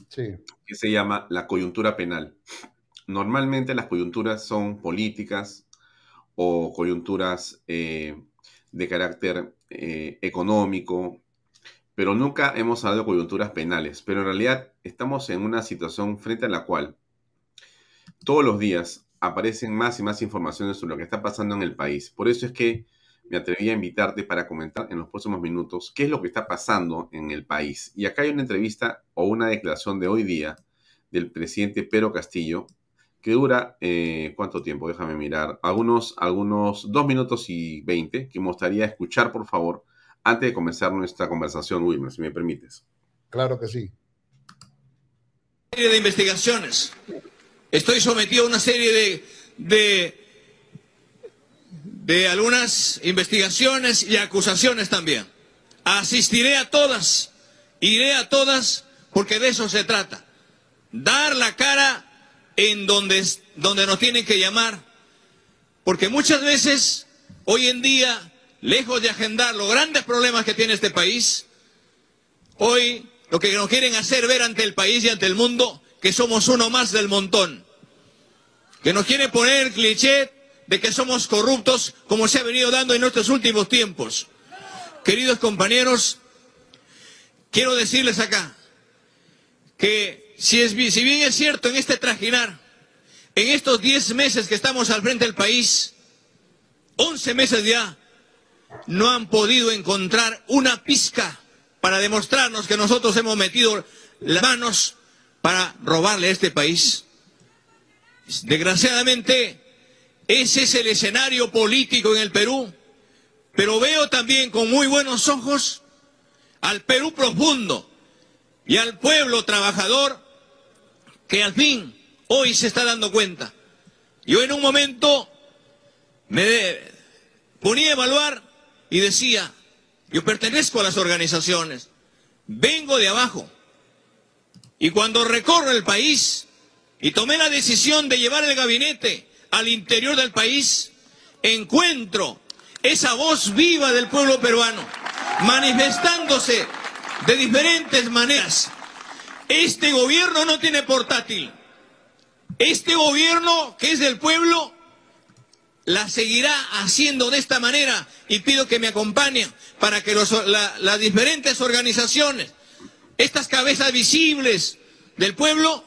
sí. que se llama La coyuntura penal normalmente las coyunturas son políticas o coyunturas eh, de carácter económico, pero nunca hemos hablado de coyunturas penales. Pero en realidad estamos en una situación frente a la cual todos los días aparecen más y más informaciones sobre lo que está pasando en el país. Por eso es que me atreví a invitarte para comentar en los próximos minutos qué es lo que está pasando en el país. Y acá hay una entrevista o una declaración de hoy día del presidente Pedro Castillo, que dura, eh, ¿cuánto tiempo? Déjame mirar. Algunos, algunos dos minutos y veinte, que me gustaría escuchar, por favor, antes de comenzar nuestra conversación, Wilmer, si me permites. Claro que sí. serie de investigaciones. Estoy sometido a una serie de, de, algunas investigaciones y acusaciones también. Asistiré a todas, iré a todas, porque de eso se trata. Dar la cara en donde, donde nos tienen que llamar. Porque muchas veces, hoy en día, lejos de agendar los grandes problemas que tiene este país, hoy lo que nos quieren hacer ver ante el país y ante el mundo, que somos uno más del montón. Que nos quieren poner el cliché de que somos corruptos, como se ha venido dando en nuestros últimos tiempos. Queridos compañeros, quiero decirles acá que si, es, si bien es cierto en este trajinar, en estos 10 meses que estamos al frente del país, 11 meses ya, no han podido encontrar una pizca para demostrarnos que nosotros hemos metido las manos para robarle a este país. Desgraciadamente, ese es el escenario político en el Perú, pero veo también con muy buenos ojos al Perú profundo y al pueblo trabajador que al fin hoy se está dando cuenta. Yo en un momento me ponía a evaluar y decía, yo pertenezco a las organizaciones, vengo de abajo. Y cuando recorro el país y tomé la decisión de llevar el gabinete al interior del país, encuentro esa voz viva del pueblo peruano, manifestándose de diferentes maneras este gobierno no tiene portátil. Este gobierno, que es del pueblo, la seguirá haciendo de esta manera y pido que me acompañen para que las diferentes organizaciones, estas cabezas visibles del pueblo,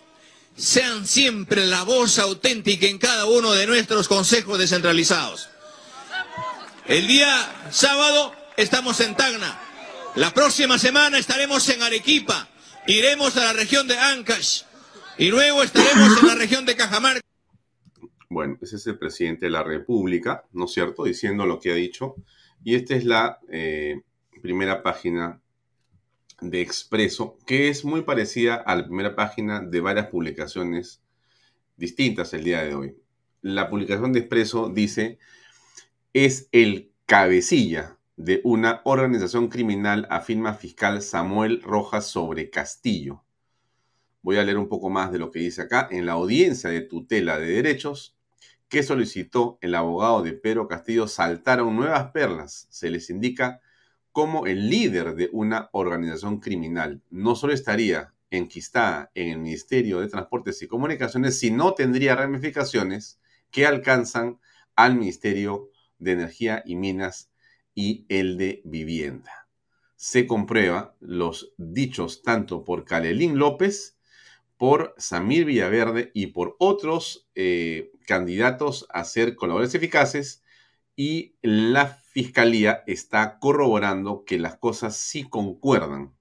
sean siempre la voz auténtica en cada uno de nuestros consejos descentralizados. El día sábado estamos en Tacna. La próxima semana estaremos en Arequipa iremos a la región de Ancash y luego estaremos en la región de Cajamarca. Bueno, ese es el presidente de la República, ¿no es cierto?, diciendo lo que ha dicho. Y esta es la eh, primera página de Expreso, que es muy parecida a la primera página de varias publicaciones distintas el día de hoy. La publicación de Expreso dice, es el cabecilla de una organización criminal, afirma fiscal Samuel Rojas sobre Castillo. Voy a leer un poco más de lo que dice acá. En la audiencia de tutela de derechos, que solicitó el abogado de Pedro Castillo saltaron nuevas perlas. Se les indica cómo el líder de una organización criminal no solo estaría enquistada en el Ministerio de Transportes y Comunicaciones, sino tendría ramificaciones que alcanzan al Ministerio de Energía y Minas y el de Vivienda. Se comprueba los dichos tanto por Calelín López por Samir Villaverde y por otros eh, candidatos a ser colaboradores eficaces y la fiscalía está corroborando que las cosas sí concuerdan.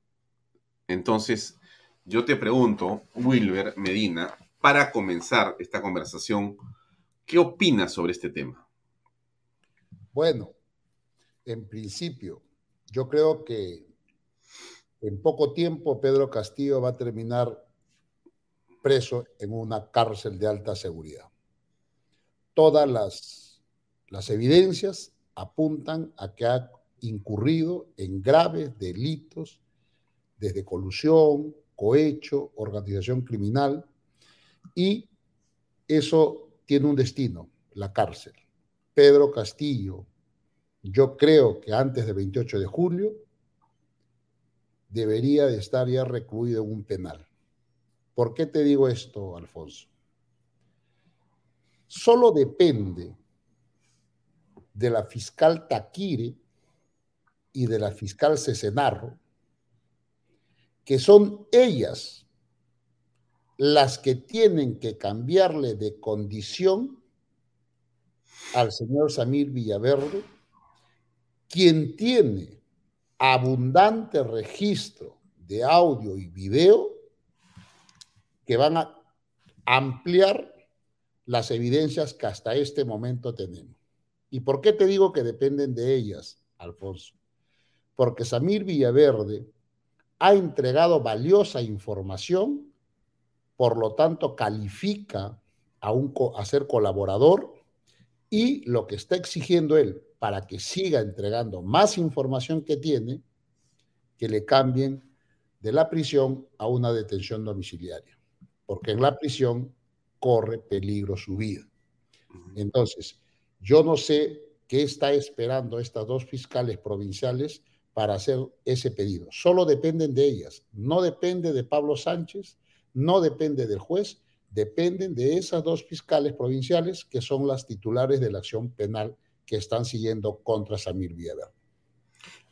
Entonces, yo te pregunto, Wilber Medina, para comenzar esta conversación, ¿qué opinas sobre este tema? Bueno, en principio, yo creo que en poco tiempo Pedro Castillo va a terminar preso en una cárcel de alta seguridad. Todas las, las evidencias apuntan a que ha incurrido en graves delitos desde colusión, cohecho, organización criminal, y eso tiene un destino, la cárcel. Pedro Castillo, yo creo que antes del 28 de julio debería de estar ya recluido en un penal. ¿Por qué te digo esto, Alfonso? Solo depende de la fiscal Taquire y de la fiscal Cesenarro, que son ellas las que tienen que cambiarle de condición al señor Samir Villaverde, quien tiene abundante registro de audio y video que van a ampliar las evidencias que hasta este momento tenemos. ¿Y por qué te digo que dependen de ellas, Alfonso? Porque Samir Villaverde ha entregado valiosa información, por lo tanto califica a, un, a ser colaborador y lo que está exigiendo él para que siga entregando más información que tiene, que le cambien de la prisión a una detención domiciliaria porque en la prisión corre peligro su vida. Entonces, yo no sé qué está esperando estas dos fiscales provinciales para hacer ese pedido. Solo dependen de ellas. No depende de Pablo Sánchez, no depende del juez, dependen de esas dos fiscales provinciales que son las titulares de la acción penal que están siguiendo contra Samir Villaverde.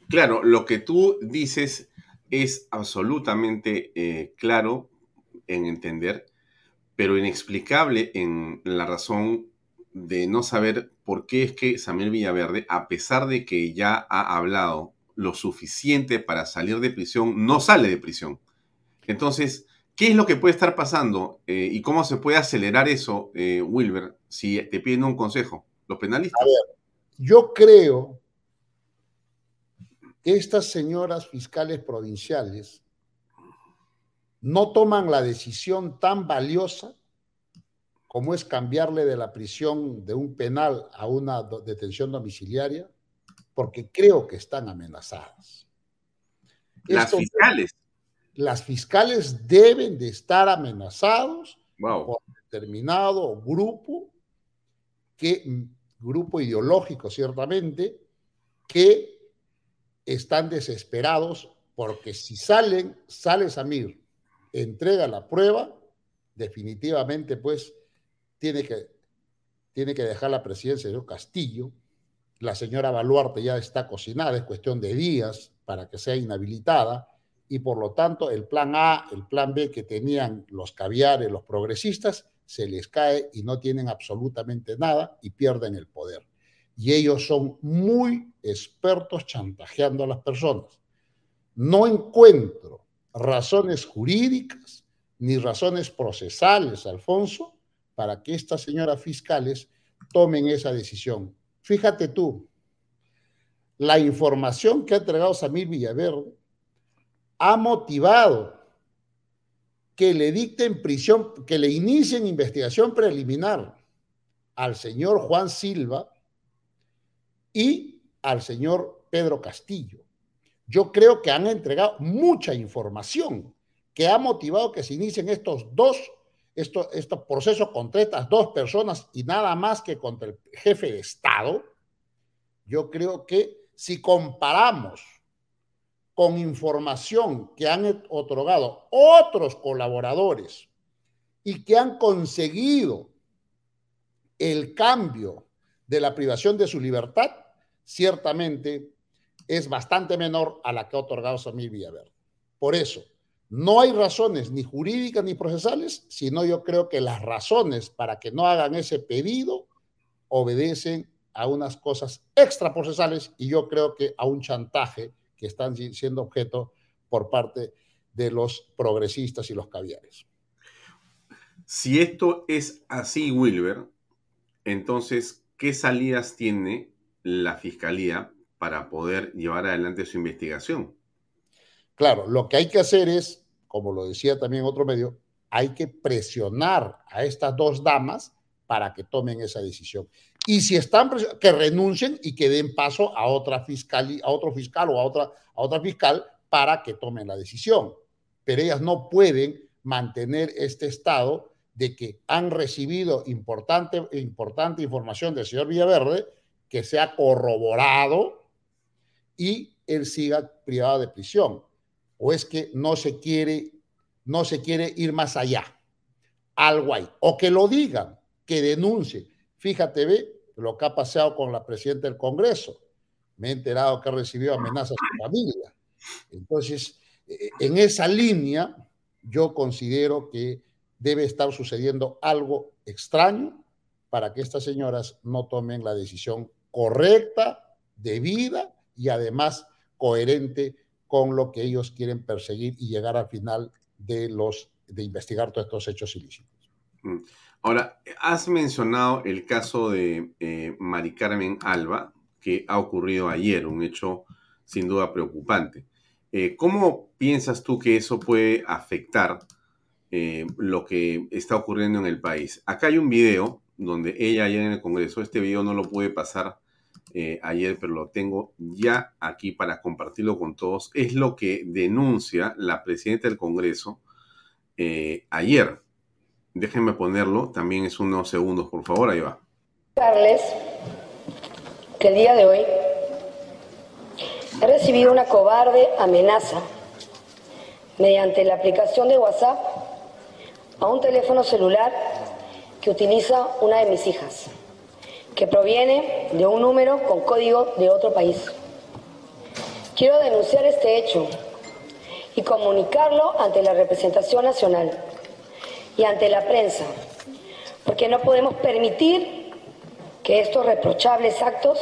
Claro, lo que tú dices es absolutamente eh, claro en entender, pero inexplicable en la razón de no saber por qué es que Samuel Villaverde, a pesar de que ya ha hablado lo suficiente para salir de prisión, no sale de prisión. Entonces, ¿qué es lo que puede estar pasando eh, y cómo se puede acelerar eso, eh, Wilber, si te piden un consejo? Los penalistas. yo creo que estas señoras fiscales provinciales no toman la decisión tan valiosa como es cambiarle de la prisión de un penal a una detención domiciliaria, porque creo que están amenazadas. Las fiscales. Las fiscales deben de estar amenazados por determinado grupo, que, grupo ideológico ciertamente, que están desesperados porque si salen, sale Samir entrega la prueba, definitivamente pues tiene que, tiene que dejar la presidencia de Castillo. La señora Baluarte ya está cocinada, es cuestión de días para que sea inhabilitada y por lo tanto el plan A, el plan B que tenían los caviares, los progresistas, se les cae y no tienen absolutamente nada y pierden el poder. Y ellos son muy expertos chantajeando a las personas. No encuentro razones jurídicas ni razones procesales, Alfonso, para que estas señoras fiscales tomen esa decisión. Fíjate tú, la información que ha entregado Samir Villaverde ha motivado que le dicten prisión, que le inicien investigación preliminar al señor Juan Silva y al señor Pedro Castillo yo creo que han entregado mucha información que ha motivado que se inicien estos dos esto, estos procesos contra estas dos personas y nada más que contra el jefe de Estado, yo creo que si comparamos con información que han otorgado otros colaboradores y que han conseguido el cambio de la privación de su libertad, ciertamente es bastante menor a la que ha otorgado Samir Villaverde. Por eso, no hay razones ni jurídicas ni procesales, sino yo creo que las razones para que no hagan ese pedido obedecen a unas cosas extraprocesales y yo creo que a un chantaje que están siendo objeto por parte de los progresistas y los caviares. Si esto es así, Wilber, entonces, ¿qué salidas tiene la Fiscalía para poder llevar adelante su investigación? Claro, lo que hay que hacer es, como lo decía también otro medio, hay que presionar a estas dos damas para que tomen esa decisión. Y si están que renuncien y que den paso a otra fiscal, a otro fiscal o a otra, a otra fiscal para que tomen la decisión. Pero ellas no pueden mantener este estado de que han recibido importante, importante información del señor Villaverde que se ha corroborado y él siga privado de prisión o es que no se quiere, no se quiere ir más allá. Algo hay. O que lo digan, que denuncie. Fíjate, ve lo que ha pasado con la presidenta del Congreso. Me he enterado que ha recibido amenazas su familia. Entonces, eh, en esa línea, yo considero que debe estar sucediendo algo extraño para que estas señoras no tomen la decisión correcta, debida y además coherente con lo que ellos quieren perseguir y llegar al final de los de investigar todos estos hechos ilícitos. Mm. Ahora, has mencionado el caso de eh, Mari Carmen Alba, que ha ocurrido ayer, un hecho sin duda preocupante. Eh, ¿Cómo piensas tú que eso puede afectar eh, lo que está ocurriendo en el país? Acá hay un video donde ella ayer en el Congreso, este video no lo puede pasar eh, ayer, pero lo tengo ya aquí para compartirlo con todos, es lo que denuncia la presidenta del Congreso eh, ayer. Déjenme ponerlo, también es unos segundos, por favor, ahí va. Carles, que el día de hoy he recibido una cobarde amenaza mediante la aplicación de WhatsApp a un teléfono celular que utiliza una de mis hijas que proviene de un número con código de otro país. Quiero denunciar este hecho y comunicarlo ante la representación nacional y ante la prensa, porque no podemos permitir que estos reprochables actos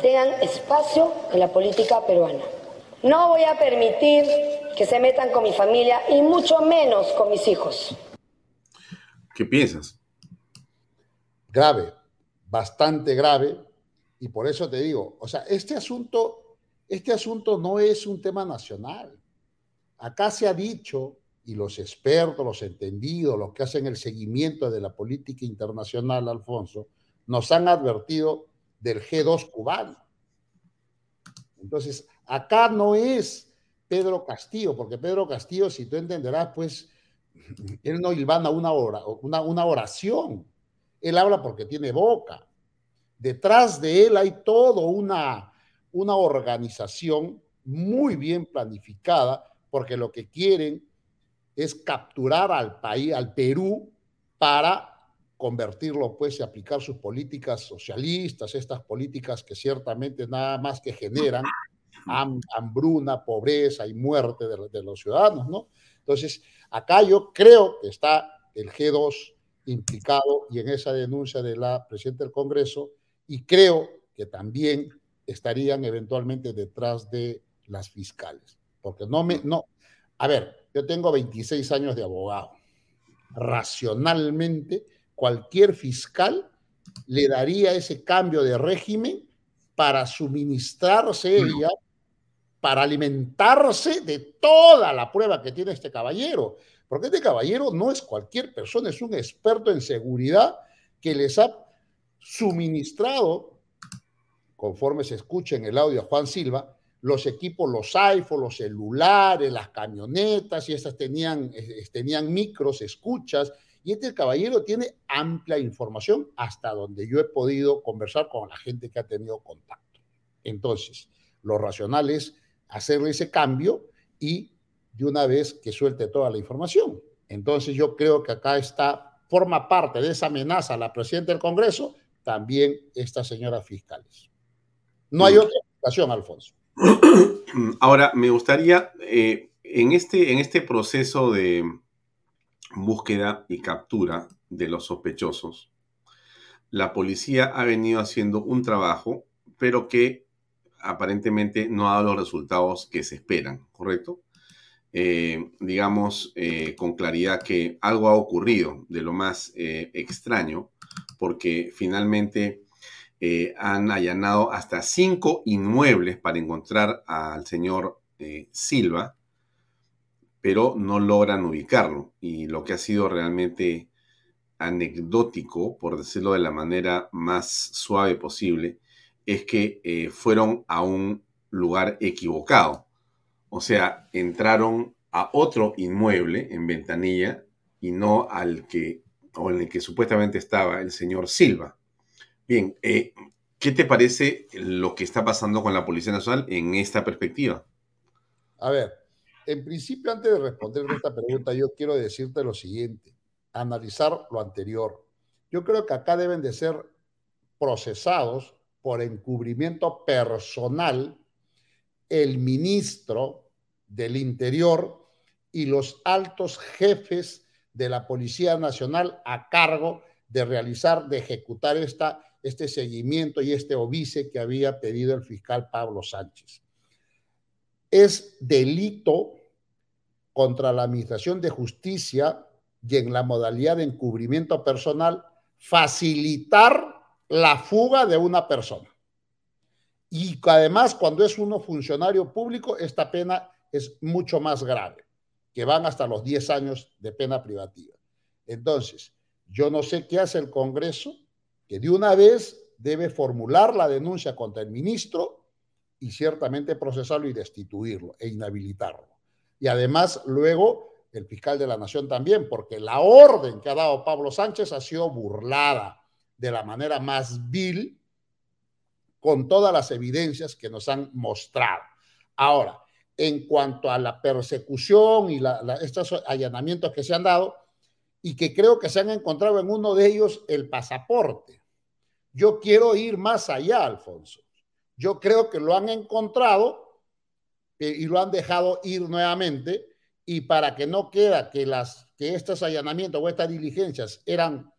tengan espacio en la política peruana. No voy a permitir que se metan con mi familia y mucho menos con mis hijos. ¿Qué piensas? Grave, bastante grave y por eso te digo, o sea, este asunto, este asunto no es un tema nacional. Acá se ha dicho, y los expertos, los entendidos, los que hacen el seguimiento de la política internacional, Alfonso, nos han advertido del G2 cubano. Entonces, acá no es Pedro Castillo, porque Pedro Castillo, si tú entenderás, pues él no ilvana una, una, una oración, él habla porque tiene boca. Detrás de él hay toda una, una organización muy bien planificada, porque lo que quieren es capturar al país, al Perú, para convertirlo, pues, y aplicar sus políticas socialistas, estas políticas que ciertamente nada más que generan hambruna, pobreza y muerte de, los ciudadanos, ¿no? Entonces, acá yo creo que está el G2 implicado y en esa denuncia de la presidenta del Congreso y creo que también estarían eventualmente detrás de las fiscales. Porque no me, no, a ver, yo tengo 26 años de abogado. Racionalmente, cualquier fiscal le daría ese cambio de régimen para suministrarse ella, para alimentarse de toda la prueba que tiene este caballero. Porque este caballero no es cualquier persona, es un experto en seguridad que les ha suministrado, conforme se escucha en el audio a Juan Silva, los equipos, los iPhones, los celulares, las camionetas, y estas tenían, tenían micros, escuchas, Y este caballero tiene amplia información hasta donde yo he podido conversar con la gente que ha tenido contacto. Entonces, lo racional es hacerle ese cambio y de una vez que suelte toda la información. Entonces yo creo que acá está, forma parte de esa amenaza a la presidenta del Congreso, también esta señora fiscales. No hay mm. otra explicación, Alfonso. Ahora, me gustaría, eh, en, este, en este proceso de búsqueda y captura de los sospechosos, la policía ha venido haciendo un trabajo, pero que aparentemente no ha dado los resultados que se esperan, ¿correcto? Eh, digamos eh, con claridad que algo ha ocurrido de lo más eh, extraño, porque finalmente han allanado hasta cinco inmuebles para encontrar al señor Silva, pero no logran ubicarlo. Y lo que ha sido realmente anecdótico, por decirlo de la manera más suave posible, es que fueron a un lugar equivocado o sea, entraron a otro inmueble en Ventanilla y no al que, o en el que supuestamente estaba el señor Silva. Bien, eh, ¿qué te parece lo que está pasando con la Policía Nacional en esta perspectiva? A ver, en principio, antes de responder esta pregunta, yo quiero decirte lo siguiente, analizar lo anterior. Yo creo que acá deben de ser procesados por encubrimiento personal el ministro del Interior y los altos jefes de la Policía Nacional a cargo de realizar, de ejecutar esta, este seguimiento y este obice que había pedido el fiscal Pablo Sánchez. Es delito contra la Administración de Justicia y en la modalidad de encubrimiento personal facilitar la fuga de una persona. Y además, cuando es uno funcionario público, esta pena es mucho más grave, que van hasta los 10 años de pena privativa. Entonces, yo no sé qué hace el Congreso, que de una vez debe formular la denuncia contra el ministro y ciertamente procesarlo y destituirlo e inhabilitarlo. Y además, luego, el fiscal de la Nación también, porque la orden que ha dado Pablo Sánchez ha sido burlada de la manera más vil con todas las evidencias que nos han mostrado. Ahora, en cuanto a la persecución y estos allanamientos que se han dado, y que creo que se han encontrado en uno de ellos el pasaporte. Yo quiero ir más allá, Alfonso. Yo creo que lo han encontrado eh, y lo han dejado ir nuevamente, y para que no queda que, las, que estos allanamientos o estas diligencias eran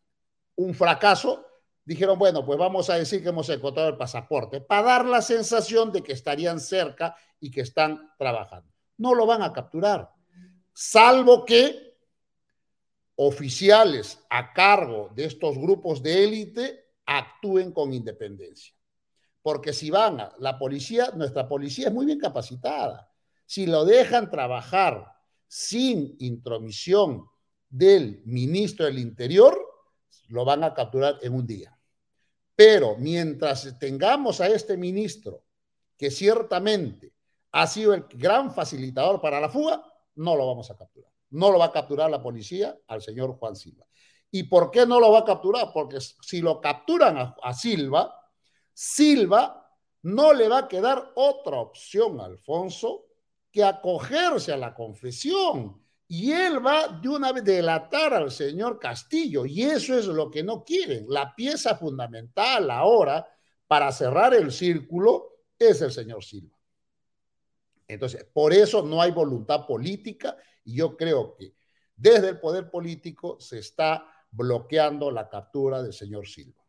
un fracaso, dijeron, bueno, pues vamos a decir que hemos encontrado el pasaporte, para dar la sensación de que estarían cerca y que están trabajando. No lo van a capturar, salvo que oficiales a cargo de estos grupos de élite actúen con independencia. Porque si van a la policía, nuestra policía es muy bien capacitada. Si lo dejan trabajar sin intromisión del ministro del Interior, lo van a capturar en un día. Pero mientras tengamos a este ministro, que ciertamente ha sido el gran facilitador para la fuga, no lo vamos a capturar. No lo va a capturar la policía al señor Juan Silva. ¿Y por qué no lo va a capturar? Porque si lo capturan a, a Silva, Silva no le va a quedar otra opción, Alfonso, que acogerse a la confesión y él va de una vez delatar al señor Castillo, y eso es lo que no quieren. La pieza fundamental ahora para cerrar el círculo es el señor Silva. Entonces, por eso no hay voluntad política y yo creo que desde el poder político se está bloqueando la captura del señor Silva.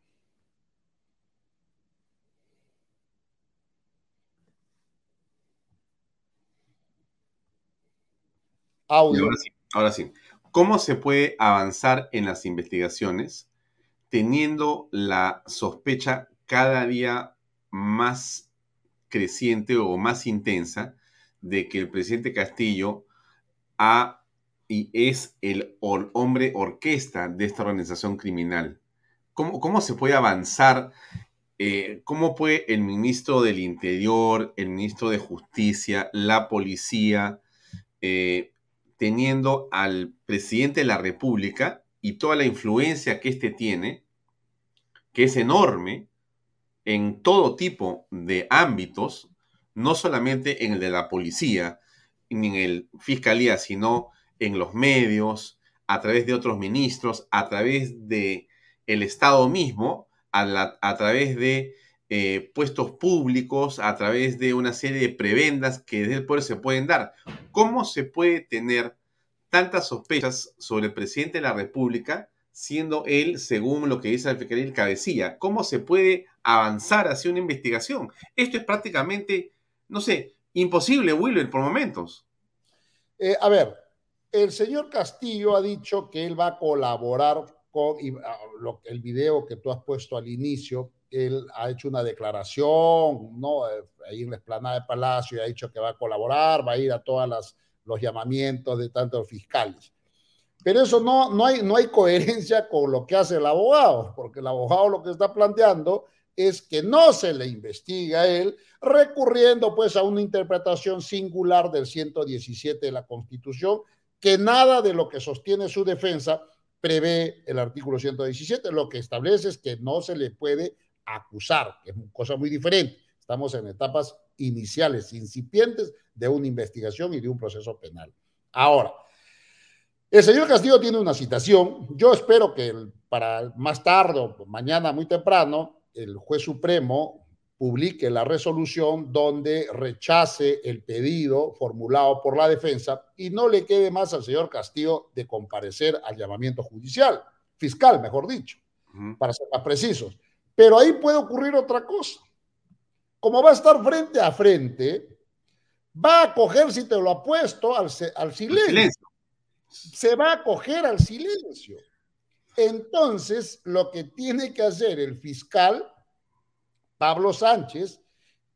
Ahora sí. ¿Cómo se puede avanzar en las investigaciones teniendo la sospecha cada día más creciente o más intensa de que el presidente Castillo es el hombre orquesta de esta organización criminal? ¿Cómo, cómo se puede avanzar? Eh, ¿Cómo puede el ministro del Interior, el ministro de Justicia, la policía, eh, teniendo al presidente de la República y toda la influencia que éste tiene, que es enorme en todo tipo de ámbitos, no solamente en el de la policía, ni en el fiscalía, sino en los medios, a través de otros ministros, a través de el Estado mismo, a, a través de eh, puestos públicos, a través de una serie de prebendas que desde el poder se pueden dar. ¿Cómo se puede tener tantas sospechas sobre el presidente de la República, siendo él, según lo que dice el cabecilla? ¿Cómo se puede avanzar hacia una investigación? Esto es prácticamente, no sé, imposible, Willer, por momentos. Eh, a ver, el señor Castillo ha dicho que él va a colaborar con ah, el video que tú has puesto al inicio. Él ha hecho una declaración, ¿no? Eh, ahí en la explanada de Palacio y ha dicho que va a colaborar, va a ir a todos los llamamientos de tantos fiscales. Pero eso no, no, hay, no hay coherencia con lo que hace el abogado, porque el abogado lo que está planteando es que no se le investiga a él, recurriendo pues a una interpretación singular del 117 de la Constitución, que nada de lo que sostiene su defensa prevé el artículo 117, lo que establece es que no se le puede acusar, que es una cosa muy diferente. Estamos en etapas iniciales, incipientes de una investigación y de un proceso penal. Ahora, el señor Castillo tiene una citación. Yo espero que para más tarde o mañana muy temprano el juez supremo publique la resolución donde rechace el pedido formulado por la defensa y no le quede más al señor Castillo de comparecer al llamamiento judicial, fiscal, mejor dicho, para ser más precisos. Pero ahí puede ocurrir otra cosa. Como va a estar frente a frente, va a coger, si te lo apuesto, al, al silencio. Se va a coger al silencio. Entonces, lo que tiene que hacer el fiscal, Pablo Sánchez,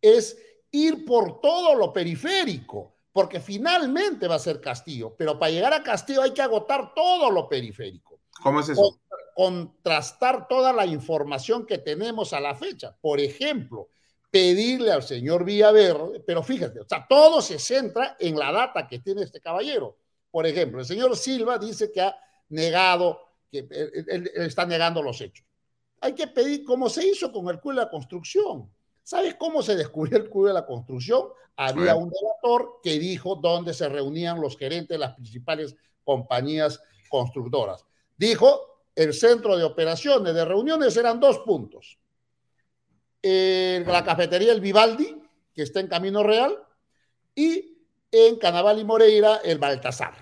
es ir por todo lo periférico, porque finalmente va a ser Castillo, pero para llegar a Castillo hay que agotar todo lo periférico. ¿Cómo es eso? Contrastar toda la información que tenemos a la fecha. Por ejemplo, pedirle al señor Villaverde, pero fíjate, o sea, todo se centra en la data que tiene este caballero. Por ejemplo, el señor Silva dice que ha negado que él, está negando los hechos. Hay que pedir, como se hizo con el culo de la construcción. ¿Sabes cómo se descubrió el culo de la construcción? Había un delator que dijo dónde se reunían los gerentes de las principales compañías constructoras. Dijo, el centro de operaciones de reuniones eran dos puntos. la cafetería El Vivaldi, que está en Camino Real, y en Canaval y Moreira, el Baltasar.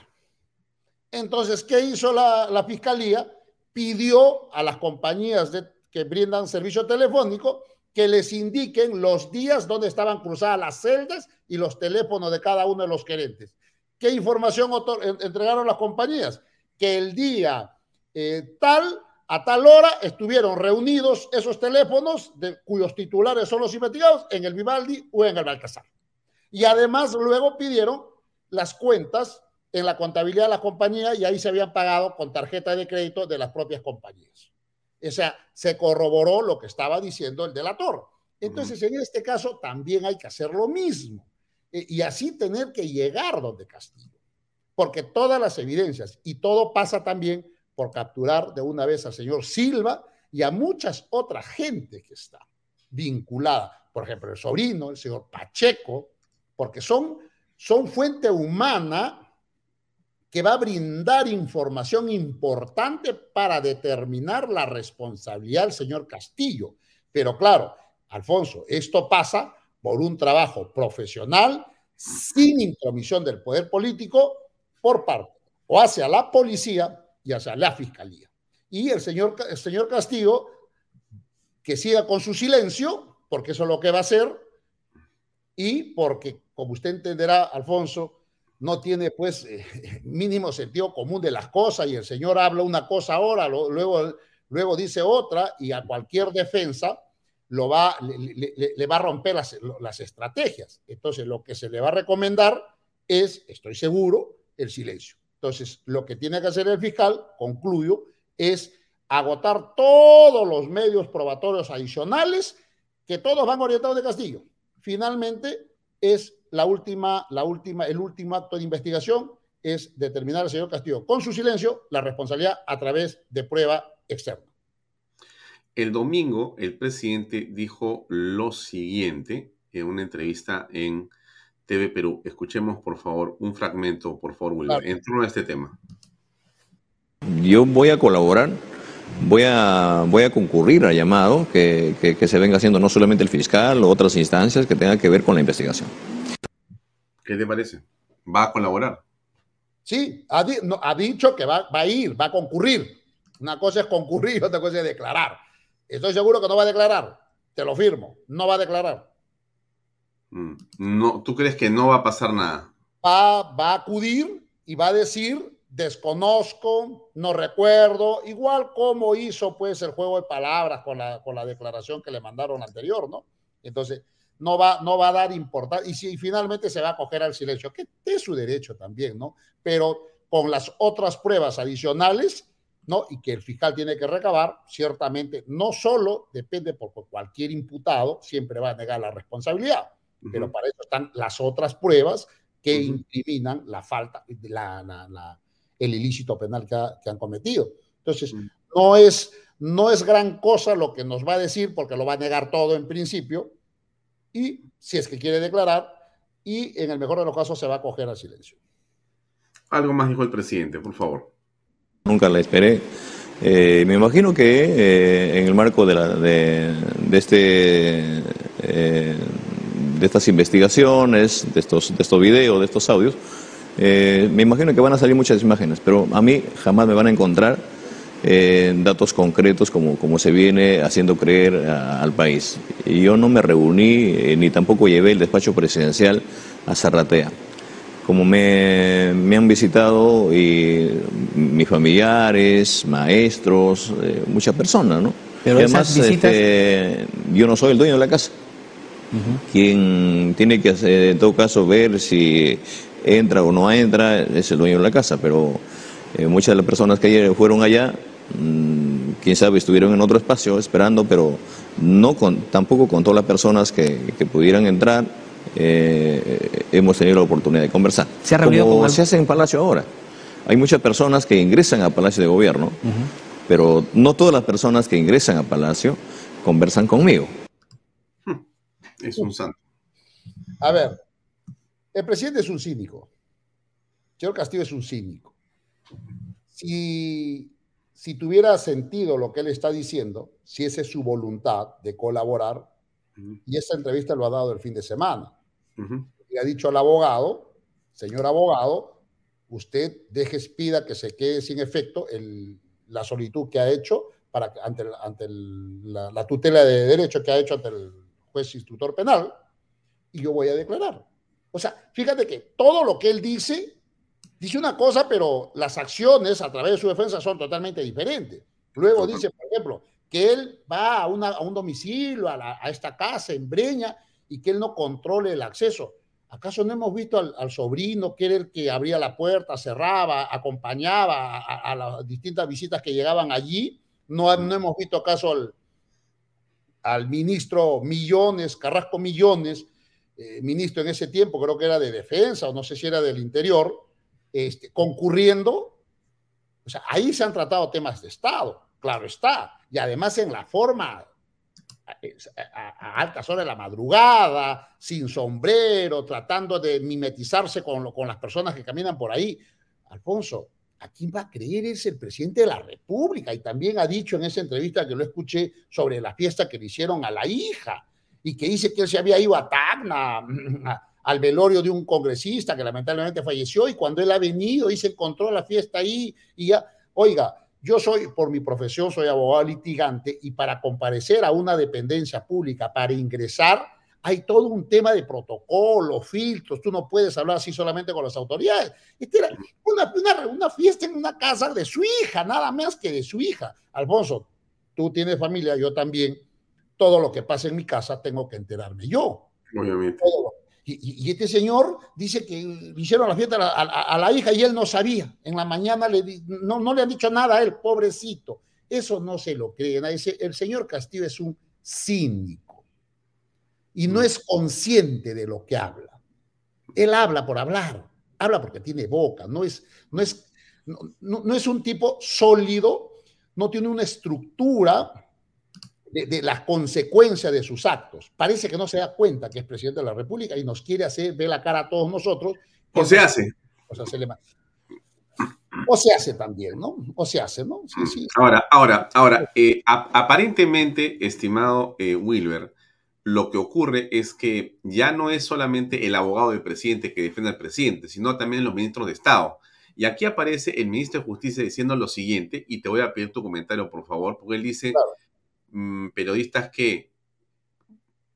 Entonces, ¿qué hizo la, fiscalía? Pidió a las compañías que brindan servicio telefónico que les indiquen los días donde estaban cruzadas las celdas y los teléfonos de cada uno de los gerentes. ¿Qué información entregaron las compañías? Que el día eh, tal, a tal hora, estuvieron reunidos esos teléfonos de, cuyos titulares son los investigados en el Vivaldi o en el Baltasar. Y además luego pidieron las cuentas en la contabilidad de la compañía y ahí se habían pagado con tarjeta de crédito de las propias compañías. O sea, se corroboró lo que estaba diciendo el delator. Entonces, en este caso también hay que hacer lo mismo e, y así tener que llegar donde Castillo. Porque todas las evidencias y todo pasa también por capturar de una vez al señor Silva y a muchas otras gente que está vinculada. Por ejemplo, el sobrino, el señor Pacheco, porque son, son fuente humana que va a brindar información importante para determinar la responsabilidad del señor Castillo. Pero claro, Alfonso, esto pasa por un trabajo profesional sin intromisión del poder político por parte o hacia la policía y hacia la fiscalía. Y el señor, el señor Castillo que siga con su silencio, porque eso es lo que va a hacer, y porque, como usted entenderá, Alfonso, no tiene pues eh, mínimo sentido común de las cosas y el señor habla una cosa ahora, luego, luego dice otra y a cualquier defensa lo va, le, va a romper las, las, estrategias. Entonces lo que se le va a recomendar es, estoy seguro, el silencio. Entonces lo que tiene que hacer el fiscal, concluyo, es agotar todos los medios probatorios adicionales que todos van orientados de Castillo. Finalmente es la última, la última, el último acto de investigación es determinar al señor Castillo con su silencio la responsabilidad a través de prueba externa. El domingo el presidente dijo lo siguiente en una entrevista en TV Perú. Escuchemos por favor un fragmento, por favor, Wilber, en torno a este tema. Yo voy a colaborar, voy a, voy a concurrir al llamado que, que, se venga haciendo no solamente el fiscal o otras instancias que tengan que ver con la investigación. ¿Qué te parece? ¿Va a colaborar? Sí, ha, ha dicho que va, va, a ir, va a concurrir. Una cosa es concurrir, otra cosa es declarar. Estoy seguro que no va a declarar. Te lo firmo. No va a declarar. Mm, no, ¿Tú crees que no va a pasar nada? Va, va a acudir y va a decir, desconozco, no recuerdo, igual como hizo pues el juego de palabras con la, con la declaración que le mandaron anterior, ¿no? Entonces, no va, no va a dar importancia y si finalmente se va a coger al silencio, que es su derecho también, ¿no? Pero con las otras pruebas adicionales, ¿no? Y que el fiscal tiene que recabar, ciertamente no solo depende porque cualquier imputado siempre va a negar la responsabilidad, pero para eso están las otras pruebas que incriminan la falta, la, la, el ilícito penal que, han cometido. Entonces, no, es, no es gran cosa lo que nos va a decir porque lo va a negar todo en principio y si es que quiere declarar y en el mejor de los casos se va a coger al silencio. Algo más dijo el presidente, por favor. Nunca la esperé. Eh, me imagino que eh, en el marco de, la, de, este, eh, de estas investigaciones, de estos, de estos videos, de estos audios, me imagino que van a salir muchas imágenes, pero a mí jamás me van a encontrar datos concretos como, como se viene haciendo creer al país. Y yo no me reuní ni tampoco llevé el despacho presidencial a Zarratea como me, han visitado y mis familiares, maestros, eh, muchas personas, ¿no? Pero además, este, yo no soy el dueño de la casa. Quien tiene que hacer, en todo caso, ver si entra o no entra es el dueño de la casa, pero eh, muchas de las personas que ayer fueron allá, mm, quién sabe, estuvieron en otro espacio esperando, pero no con, tampoco con todas las personas que, que pudieran entrar eh, hemos tenido la oportunidad de conversar. ¿Se ha reunido Como se hace en Palacio ahora. Hay muchas personas que ingresan a Palacio de Gobierno, pero no todas las personas que ingresan a Palacio conversan conmigo. Es un santo. A ver, el presidente es un cínico. El señor Castillo es un cínico. Si, si tuviera sentido lo que él está diciendo, si esa es su voluntad de colaborar, y esta entrevista lo ha dado el fin de semana. Y ha dicho al abogado, señor abogado, usted deje, pida que se quede sin efecto el, la solicitud que ha hecho para, ante, ante la, tutela de derecho que ha hecho ante el juez instructor penal y yo voy a declarar. O sea, fíjate que todo lo que él dice, dice una cosa, pero las acciones a través de su defensa son totalmente diferentes. Luego dice, por ejemplo, que él va a, a un domicilio, a, a, esta casa en Breña, y que él no controle el acceso. ¿Acaso no hemos visto al, sobrino que era el que abría la puerta, cerraba, acompañaba a, las distintas visitas que llegaban allí? ¿No, no hemos visto acaso al, al ministro Millones, Carrasco Millones, eh, ministro en ese tiempo, creo que era de defensa o no sé si era del interior, este, concurriendo? O sea, ahí se han tratado temas de Estado, claro está y además en la forma a, altas horas de la madrugada, sin sombrero, tratando de mimetizarse con, con las personas que caminan por ahí. Alfonso, ¿a quién va a creer? Es el presidente de la República. Y también ha dicho en esa entrevista que lo escuché sobre la fiesta que le hicieron a la hija y que dice que él se había ido a Tacna, al velorio de un congresista que lamentablemente falleció y cuando él ha venido y se encontró la fiesta ahí y ya, oiga, yo soy, por mi profesión, soy abogado litigante y para comparecer a una dependencia pública, para ingresar, hay todo un tema de protocolo, filtros, tú no puedes hablar así solamente con las autoridades. Esta era una, una, fiesta en una casa de su hija, nada más que de su hija. Alfonso, tú tienes familia, yo también. Todo lo que pasa en mi casa tengo que enterarme yo. Obviamente. Y, este señor dice que hicieron la fiesta a, la hija y él no sabía. En la mañana le, no, no le han dicho nada a él, pobrecito. Eso no se lo creen. El señor Castillo es un cínico y no mm. es consciente de lo que habla. Él habla por hablar. habla porque tiene boca, no es, no es, no, no es un tipo sólido, no tiene una estructura de, de, las consecuencias de sus actos. Parece que no se da cuenta que es presidente de la República y nos quiere hacer ver la cara a todos nosotros. O se hace. O se, hace o se hace también, ¿no? O se hace, ¿no? Sí, sí. Ahora, ahora, ahora, eh, aparentemente, estimado eh, Wilber, lo que ocurre es que ya no es solamente el abogado del presidente que defiende al presidente, sino también los ministros de Estado. Y aquí aparece el ministro de Justicia diciendo lo siguiente, y te voy a pedir tu comentario, por favor, porque él dice, claro. mmm, periodistas que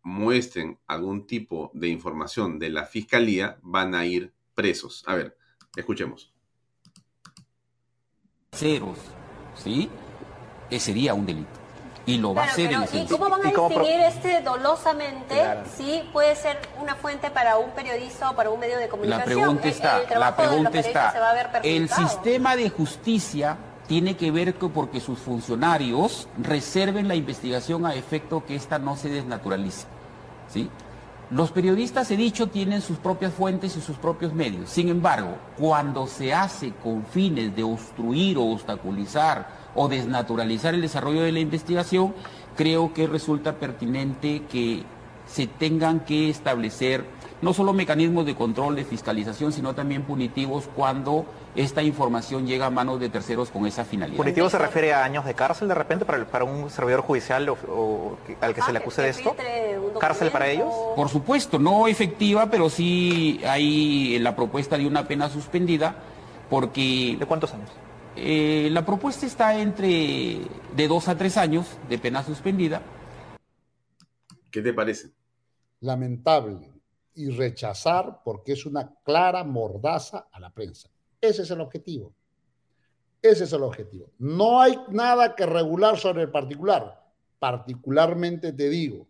muestren algún tipo de información de la fiscalía van a ir presos. A ver, escuchemos. Ceros, ¿sí? Ese sería un delito y lo va claro, a hacer pero, en el ¿Y cómo van a distinguir este dolosamente Claro. si puede ser una fuente para un periodista o para un medio de La comunicación? pregunta El- está, el la pregunta periodistas se va a ver está, el sistema de justicia tiene que ver con porque sus funcionarios reserven la investigación a efecto que ésta no se desnaturalice. ¿sí? Los periodistas, he dicho, tienen sus propias fuentes y sus propios medios. Sin embargo, cuando se hace con fines de obstruir o obstaculizar o desnaturalizar el desarrollo de la investigación, creo que resulta pertinente que se tengan que establecer no solo mecanismos de control, de fiscalización, sino también punitivos cuando esta información llega a manos de terceros con esa finalidad. ¿Punitivo se refiere a años de cárcel de repente para, el- para un servidor judicial o, al que Ah, se le acuse de esto? ¿Cárcel para ellos? Por supuesto, no efectiva, pero sí hay la propuesta de una pena suspendida, porque ¿De cuántos años? Eh, la propuesta está entre de dos a tres años de pena suspendida. ¿Qué te parece? lamentable y rechazar porque es una clara mordaza a la prensa. Ese es el objetivo. Ese es el objetivo. No hay nada que regular sobre el particular. Particularmente te digo,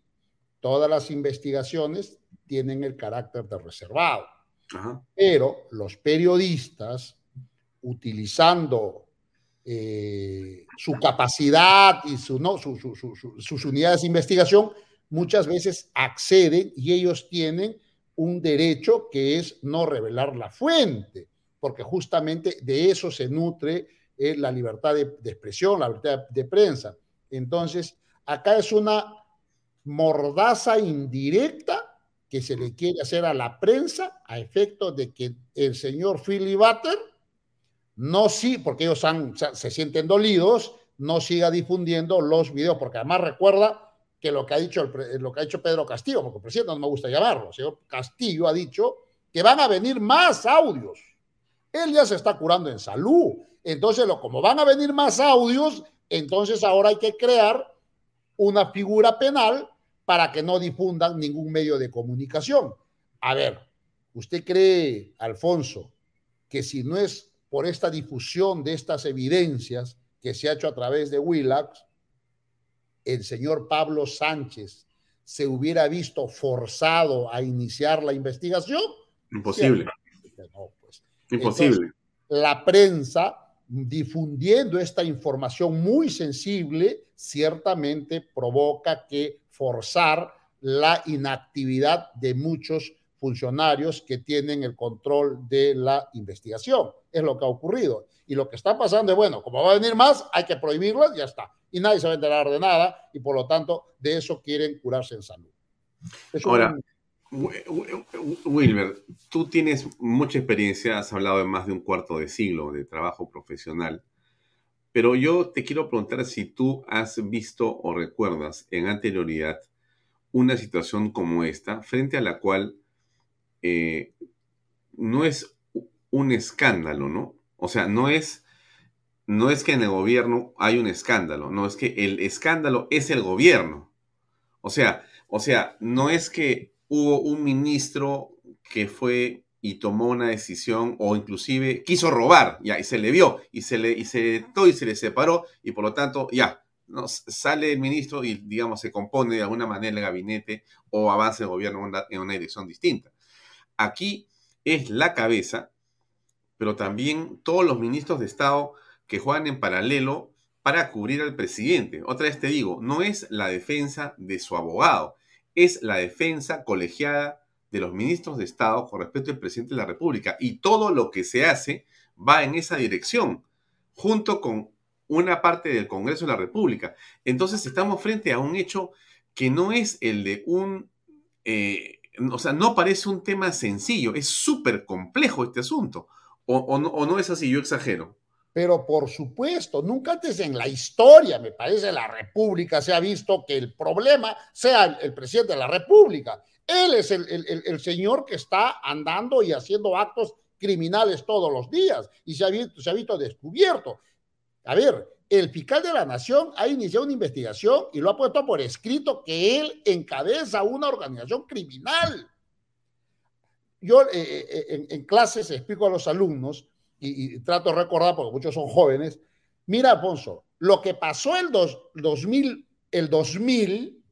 todas las investigaciones tienen el carácter de reservado, Ajá. pero los periodistas, utilizando eh, su capacidad y sus unidades de investigación, muchas veces acceden y ellos tienen un derecho que es no revelar la fuente, porque justamente de eso se nutre eh, la libertad de, expresión, la libertad de prensa. Entonces, acá es una mordaza indirecta que se le quiere hacer a la prensa a efecto de que el señor Philly no sí, porque ellos se, sienten dolidos, no siga difundiendo los videos, porque además recuerda que lo que ha dicho, lo que ha dicho Pedro Castillo, porque el presidente no me gusta llamarlo, el señor Castillo ha dicho que van a venir más audios. Él ya se está curando en salud. Entonces, como van a venir más audios, entonces ahora hay que crear una figura penal para que no difundan ningún medio de comunicación. A ver, ¿usted cree, Alfonso, que si no es por esta difusión de estas evidencias que se ha hecho a través de Willax, el señor Pablo Sánchez se hubiera visto forzado a iniciar la investigación? Imposible. No, pues. Imposible. la prensa difundiendo esta información muy sensible ciertamente provoca que forzar la inactividad de muchos funcionarios que tienen el control de la investigación. Es lo que ha ocurrido. Y lo que está pasando es, bueno, como va a venir más, hay que prohibirlas, ya está. Y nadie se va a enterar de nada y por lo tanto de eso quieren curarse en salud. Es un- Ahora, Wi- Wi- Wilber, tú tienes mucha experiencia, has hablado de más de un cuarto de siglo de trabajo profesional, pero yo te quiero preguntar si tú has visto o recuerdas en anterioridad una situación como esta, frente a la cual eh, no es un escándalo, ¿no? O sea, no es, no es que en el gobierno hay un escándalo, no es que el escándalo es el gobierno. O sea, o sea, no es que hubo un ministro que fue y tomó una decisión o inclusive quiso robar, ya, y se le vio, y se le, y se, y se le separó, y por lo tanto, ya, ¿no? Sale el ministro y, digamos, se compone de alguna manera el gabinete o avanza el gobierno en una, en una dirección distinta. Aquí es la cabeza, pero también todos los ministros de Estado que juegan en paralelo para cubrir al presidente. Otra vez te digo, no es la defensa de su abogado, es la defensa colegiada de los ministros de Estado con respecto al presidente de la República. Y todo lo que se hace va en esa dirección, junto con una parte del Congreso de la República. Entonces estamos frente a un hecho que no es el de un... Eh, o sea, no parece un tema sencillo, es súper complejo este asunto. O, no, ¿O no es así? Yo exagero. Pero por supuesto, nunca antes en la historia, me parece, la República se ha visto que el problema sea el, presidente de la República. Él es el, el, señor que está andando y haciendo actos criminales todos los días y se ha visto, se ha visto descubierto. A ver, el fiscal de la Nación ha iniciado una investigación y lo ha puesto por escrito que él encabeza una organización criminal. Yo eh, eh, en, en clases explico a los alumnos y, trato de recordar porque muchos son jóvenes, mira, Alfonso, lo que pasó el 2000, el 2000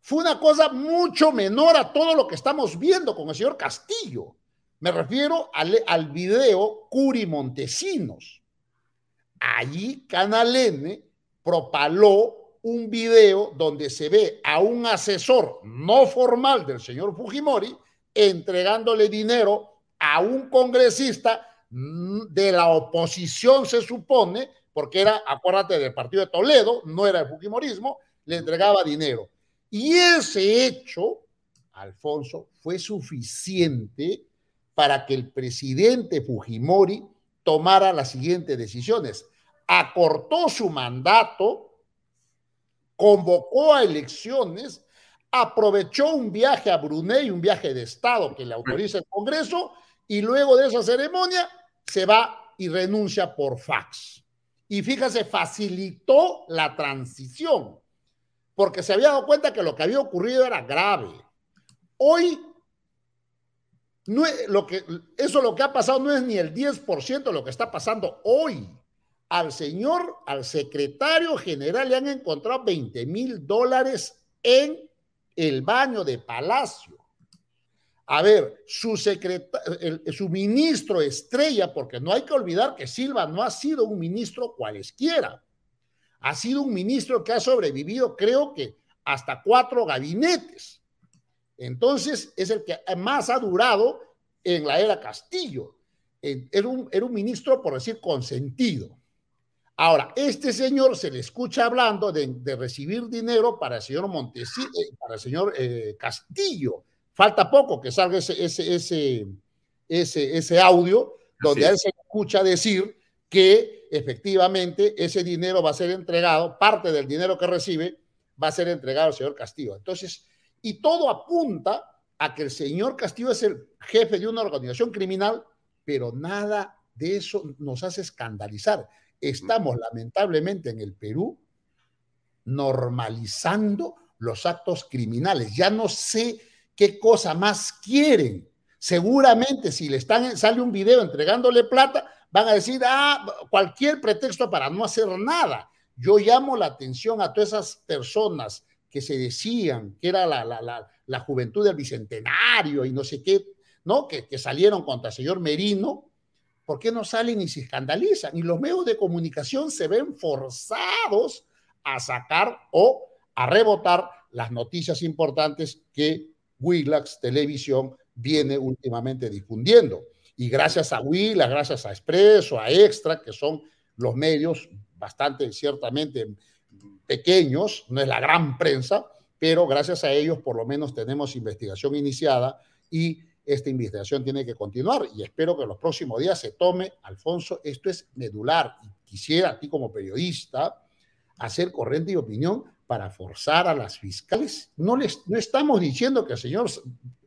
fue una cosa mucho menor a todo lo que estamos viendo con el señor Castillo. Me refiero al, al video Curi Montesinos. Allí Canal N propaló un video donde se ve a un asesor no formal del señor Fujimori entregándole dinero a un congresista Mm, de la oposición, se supone, porque era, acuérdate, del partido de Toledo, no era el Fujimorismo, le entregaba dinero. Y ese hecho, Alfonso, fue suficiente para que el presidente Fujimori tomara las siguientes decisiones. Acortó su mandato, convocó a elecciones, aprovechó un viaje a Brunei, un viaje de Estado que le autoriza el Congreso, y luego de esa ceremonia se va y renuncia por fax. Y fíjese, facilitó la transición, porque se había dado cuenta que lo que había ocurrido era grave. Hoy, no lo que, eso lo que ha pasado no es ni el 10% de lo que está pasando hoy. Al señor, al secretario general le han encontrado 20 mil dólares en el baño de Palacio. A ver, su, su ministro estrella, porque no hay que olvidar que Silva no ha sido un ministro cualesquiera, ha sido un ministro que ha sobrevivido, creo que, hasta cuatro gabinetes. Entonces, es el que más ha durado en la era Castillo. Era un, era un ministro, por decir, consentido. Ahora, este señor se le escucha hablando de, recibir dinero para el señor Montesi, eh, para el señor eh, Castillo Falta poco que salga ese, ese, ese, ese, ese audio donde él se escucha decir que efectivamente ese dinero va a ser entregado, parte del dinero que recibe va a ser entregado al señor Castillo. Entonces, y todo apunta a que el señor Castillo es el jefe de una organización criminal, pero nada de eso nos hace escandalizar. Estamos lamentablemente en el Perú normalizando los actos criminales. Ya no sé ¿Qué cosa más quieren? Seguramente si le están, sale un video entregándole plata, van a decir, ah, cualquier pretexto para no hacer nada. Yo llamo la atención a todas esas personas que se decían que era la, la, la, juventud del bicentenario y no sé qué, ¿no? Que, que salieron contra el señor Merino. ¿Por qué no salen y se escandalizan? Y los medios de comunicación se ven forzados a sacar o a rebotar las noticias importantes que Willax Televisión viene últimamente difundiendo. Y gracias a Willax, gracias a Expreso, a Extra, que son los medios bastante ciertamente pequeños, no es la gran prensa, pero gracias a ellos por lo menos tenemos investigación iniciada y esta investigación tiene que continuar y espero que en los próximos días se tome, Alfonso, esto es medular quisiera a ti como periodista hacer corriente y opinión para forzar a las fiscales. No, les, no estamos diciendo que el señor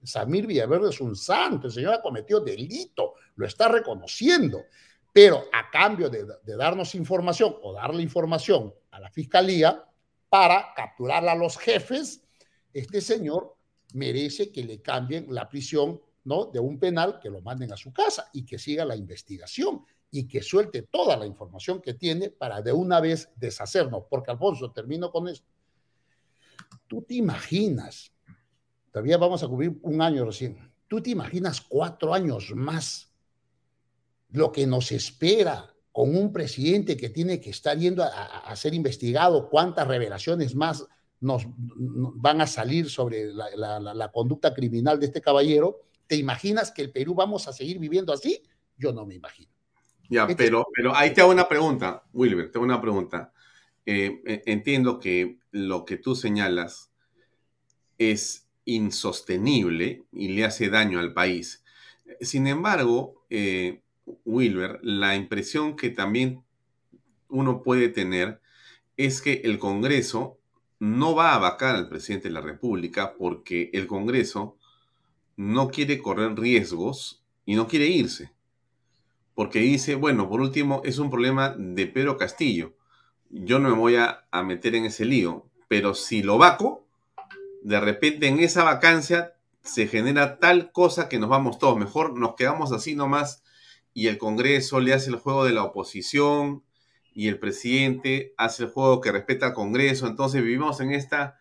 Samir Villaverde es un santo, el señor ha cometido delito, lo está reconociendo, pero a cambio de, darnos información o darle información a la fiscalía para capturar a los jefes, este señor merece que le cambien la prisión ¿no? de un penal, que lo manden a su casa y que siga la investigación y que suelte toda la información que tiene para de una vez deshacernos. Porque, Alfonso, termino con esto. Tú te imaginas, todavía vamos a cubrir un año recién, tú te imaginas cuatro años más lo que nos espera con un presidente que tiene que estar yendo a, ser investigado, cuántas revelaciones más nos, van a salir sobre la, conducta criminal de este caballero, ¿te imaginas que el Perú vamos a seguir viviendo así? Yo no me imagino. Ya, este pero, pero ahí te hago una pregunta, Wilber, te hago una pregunta. Eh, e, entiendo que lo que tú señalas es insostenible y le hace daño al país. Sin embargo, eh, Wilber, la impresión que también uno puede tener es que el Congreso no va a vacar al presidente de la República porque el Congreso no quiere correr riesgos y no quiere irse. Porque dice, bueno, por último, es un problema de Pedro Castillo. Yo no me voy a, a meter en ese lío, pero si lo vaco, de repente en esa vacancia se genera tal cosa que nos vamos todos. Mejor nos quedamos así nomás y el Congreso le hace el juego de la oposición y el presidente hace el juego que respeta al Congreso. Entonces vivimos en esta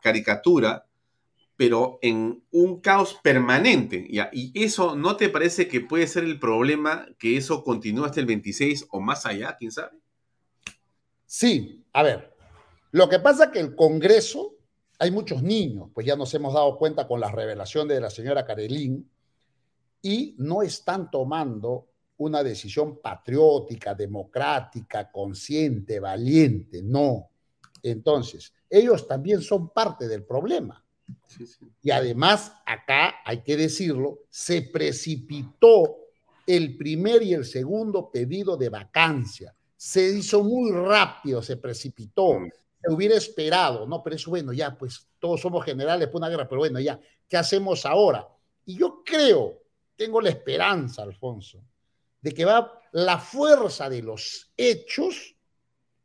caricatura, pero en un caos permanente. ¿Y eso no te parece que puede ser el problema que eso continúe hasta el 26 o más allá? ¿Quién sabe? Sí, a ver. Lo que pasa es que el Congreso, hay muchos niños, pues ya nos hemos dado cuenta con la revelación de la señora Carelín, y no están tomando una decisión patriótica, democrática, consciente, valiente, no. Entonces, ellos también son parte del problema. Y además, acá hay que decirlo, se precipitó el primer y el segundo pedido de vacancia. Se hizo muy rápido, se precipitó. Mm. Se hubiera esperado, no, pero eso bueno, ya, pues todos somos generales por una guerra, pero bueno, ya, ¿qué hacemos ahora? Y yo creo, tengo la esperanza, Alfonso, de que va la fuerza de los hechos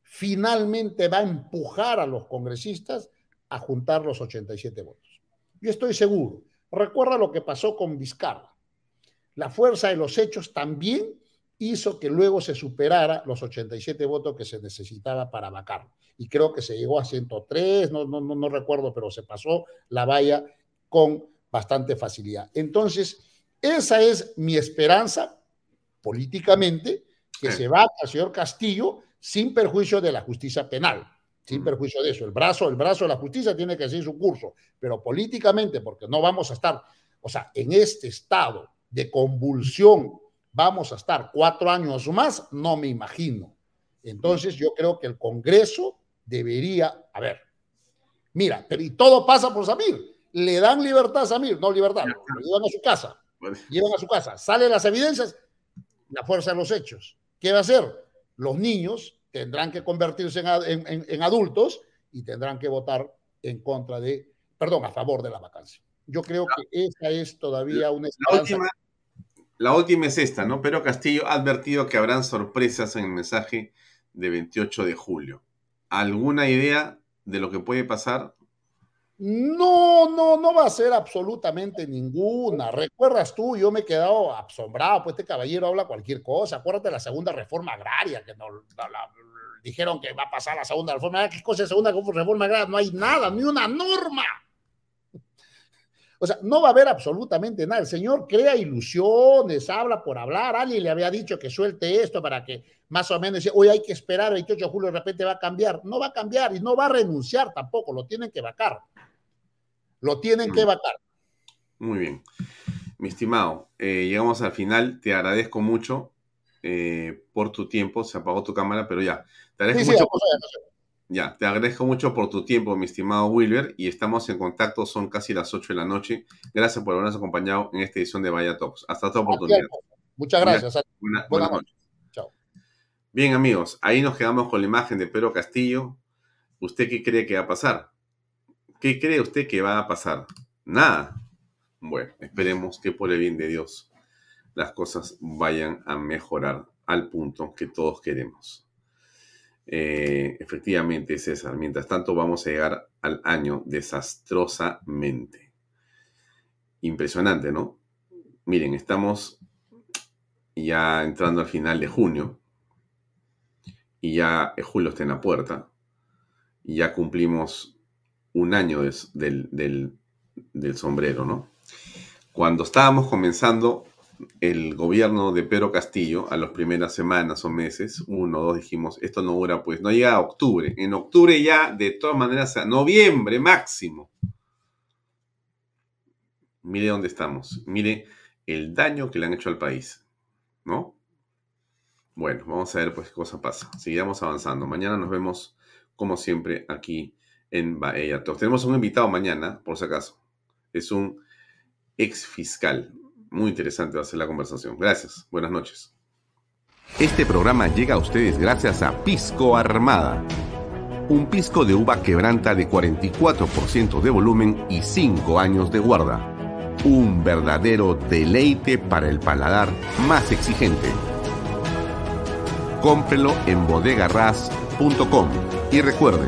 finalmente va a empujar a los congresistas a juntar los 87 votos. Yo estoy seguro. Recuerda lo que pasó con Vizcarra. La fuerza de los hechos también hizo que luego se superara los 87 votos que se necesitaba para vacarlo. Y creo que se llegó a 103, no, no, no recuerdo, pero se pasó la valla con bastante facilidad. Entonces, esa es mi esperanza políticamente que se va al señor Castillo sin perjuicio de la justicia penal, sin mm. perjuicio de eso. El brazo, el brazo de la justicia tiene que seguir su curso, pero políticamente, porque no vamos a estar, o sea, en este estado de convulsión, vamos a estar cuatro años más, no me imagino. Entonces yo creo que el Congreso debería, a ver, mira, pero y todo pasa por Samir. Le dan libertad a Samir, no libertad, lo llevan a su casa. Llevan a su casa, salen las evidencias, la fuerza de los hechos. ¿Qué va a hacer? Los niños tendrán que convertirse en, adultos y tendrán que votar en contra de, perdón, a favor de la vacancia. Yo creo que esa es todavía una La última, la última es esta, ¿no? Pero Castillo ha advertido que habrán sorpresas en el mensaje de 28 de julio. ¿Alguna idea de lo que puede pasar? No, no, no va a ser absolutamente ninguna. Recuerdas tú, yo me he quedado asombrado, pues este caballero habla cualquier cosa. Acuérdate de la segunda reforma agraria, que no, dijeron que va a pasar la segunda reforma agraria. ¿Qué cosa es segunda reforma agraria? No hay nada, ni una norma. O sea, no va a haber absolutamente nada. El señor crea ilusiones, habla por hablar. Alguien le había dicho que suelte esto para que más o menos, hoy hay que esperar el 28 de julio, de repente va a cambiar. No va a cambiar y no va a renunciar tampoco, lo tienen que vacar. Lo tienen que vacar. Muy bien. Mi estimado, eh, llegamos al final. Te agradezco mucho eh, por tu tiempo. Se apagó tu cámara, pero ya. Te agradezco mucho. ya, te agradezco mucho por tu tiempo, mi estimado Wilber, y estamos en contacto. Son casi las 8 de la noche. Gracias por habernos acompañado en esta edición de Vaya Talks. Hasta otra oportunidad. Muchas gracias. buenas noches. Chao. Bien, amigos, ahí nos quedamos con la imagen de Pedro Castillo. ¿Usted qué cree que va a pasar? ¿Qué cree usted que va a pasar? Nada. Bueno, esperemos que por el bien de Dios las cosas vayan a mejorar al punto que todos queremos. Eh, efectivamente, César, mientras tanto vamos a llegar al año desastrosamente. Impresionante, ¿no? Miren, estamos ya entrando al final de junio y ya julio está en la puerta y ya cumplimos un año del, sombrero, ¿no? Cuando estábamos comenzando el gobierno de Pedro Castillo, a las primeras semanas o meses, uno o dos, dijimos, esto no dura, pues no llega a octubre. En octubre ya, de todas maneras, a noviembre máximo. Mire dónde estamos. Mire el daño que le han hecho al país. ¿No? Bueno, vamos a ver pues qué cosa pasa. Sigamos avanzando. Mañana nos vemos, como siempre, aquí en Bahía Tenemos un invitado mañana, por si acaso. Es un ex fiscal muy interesante va a ser la conversación. Gracias. Buenas noches. Este programa llega a ustedes gracias a Pisco Armada. Un pisco de uva quebranta de 44% de volumen y 5 años de guarda. Un verdadero deleite para el paladar más exigente. Cómprelo en bodegarras.com y recuerde,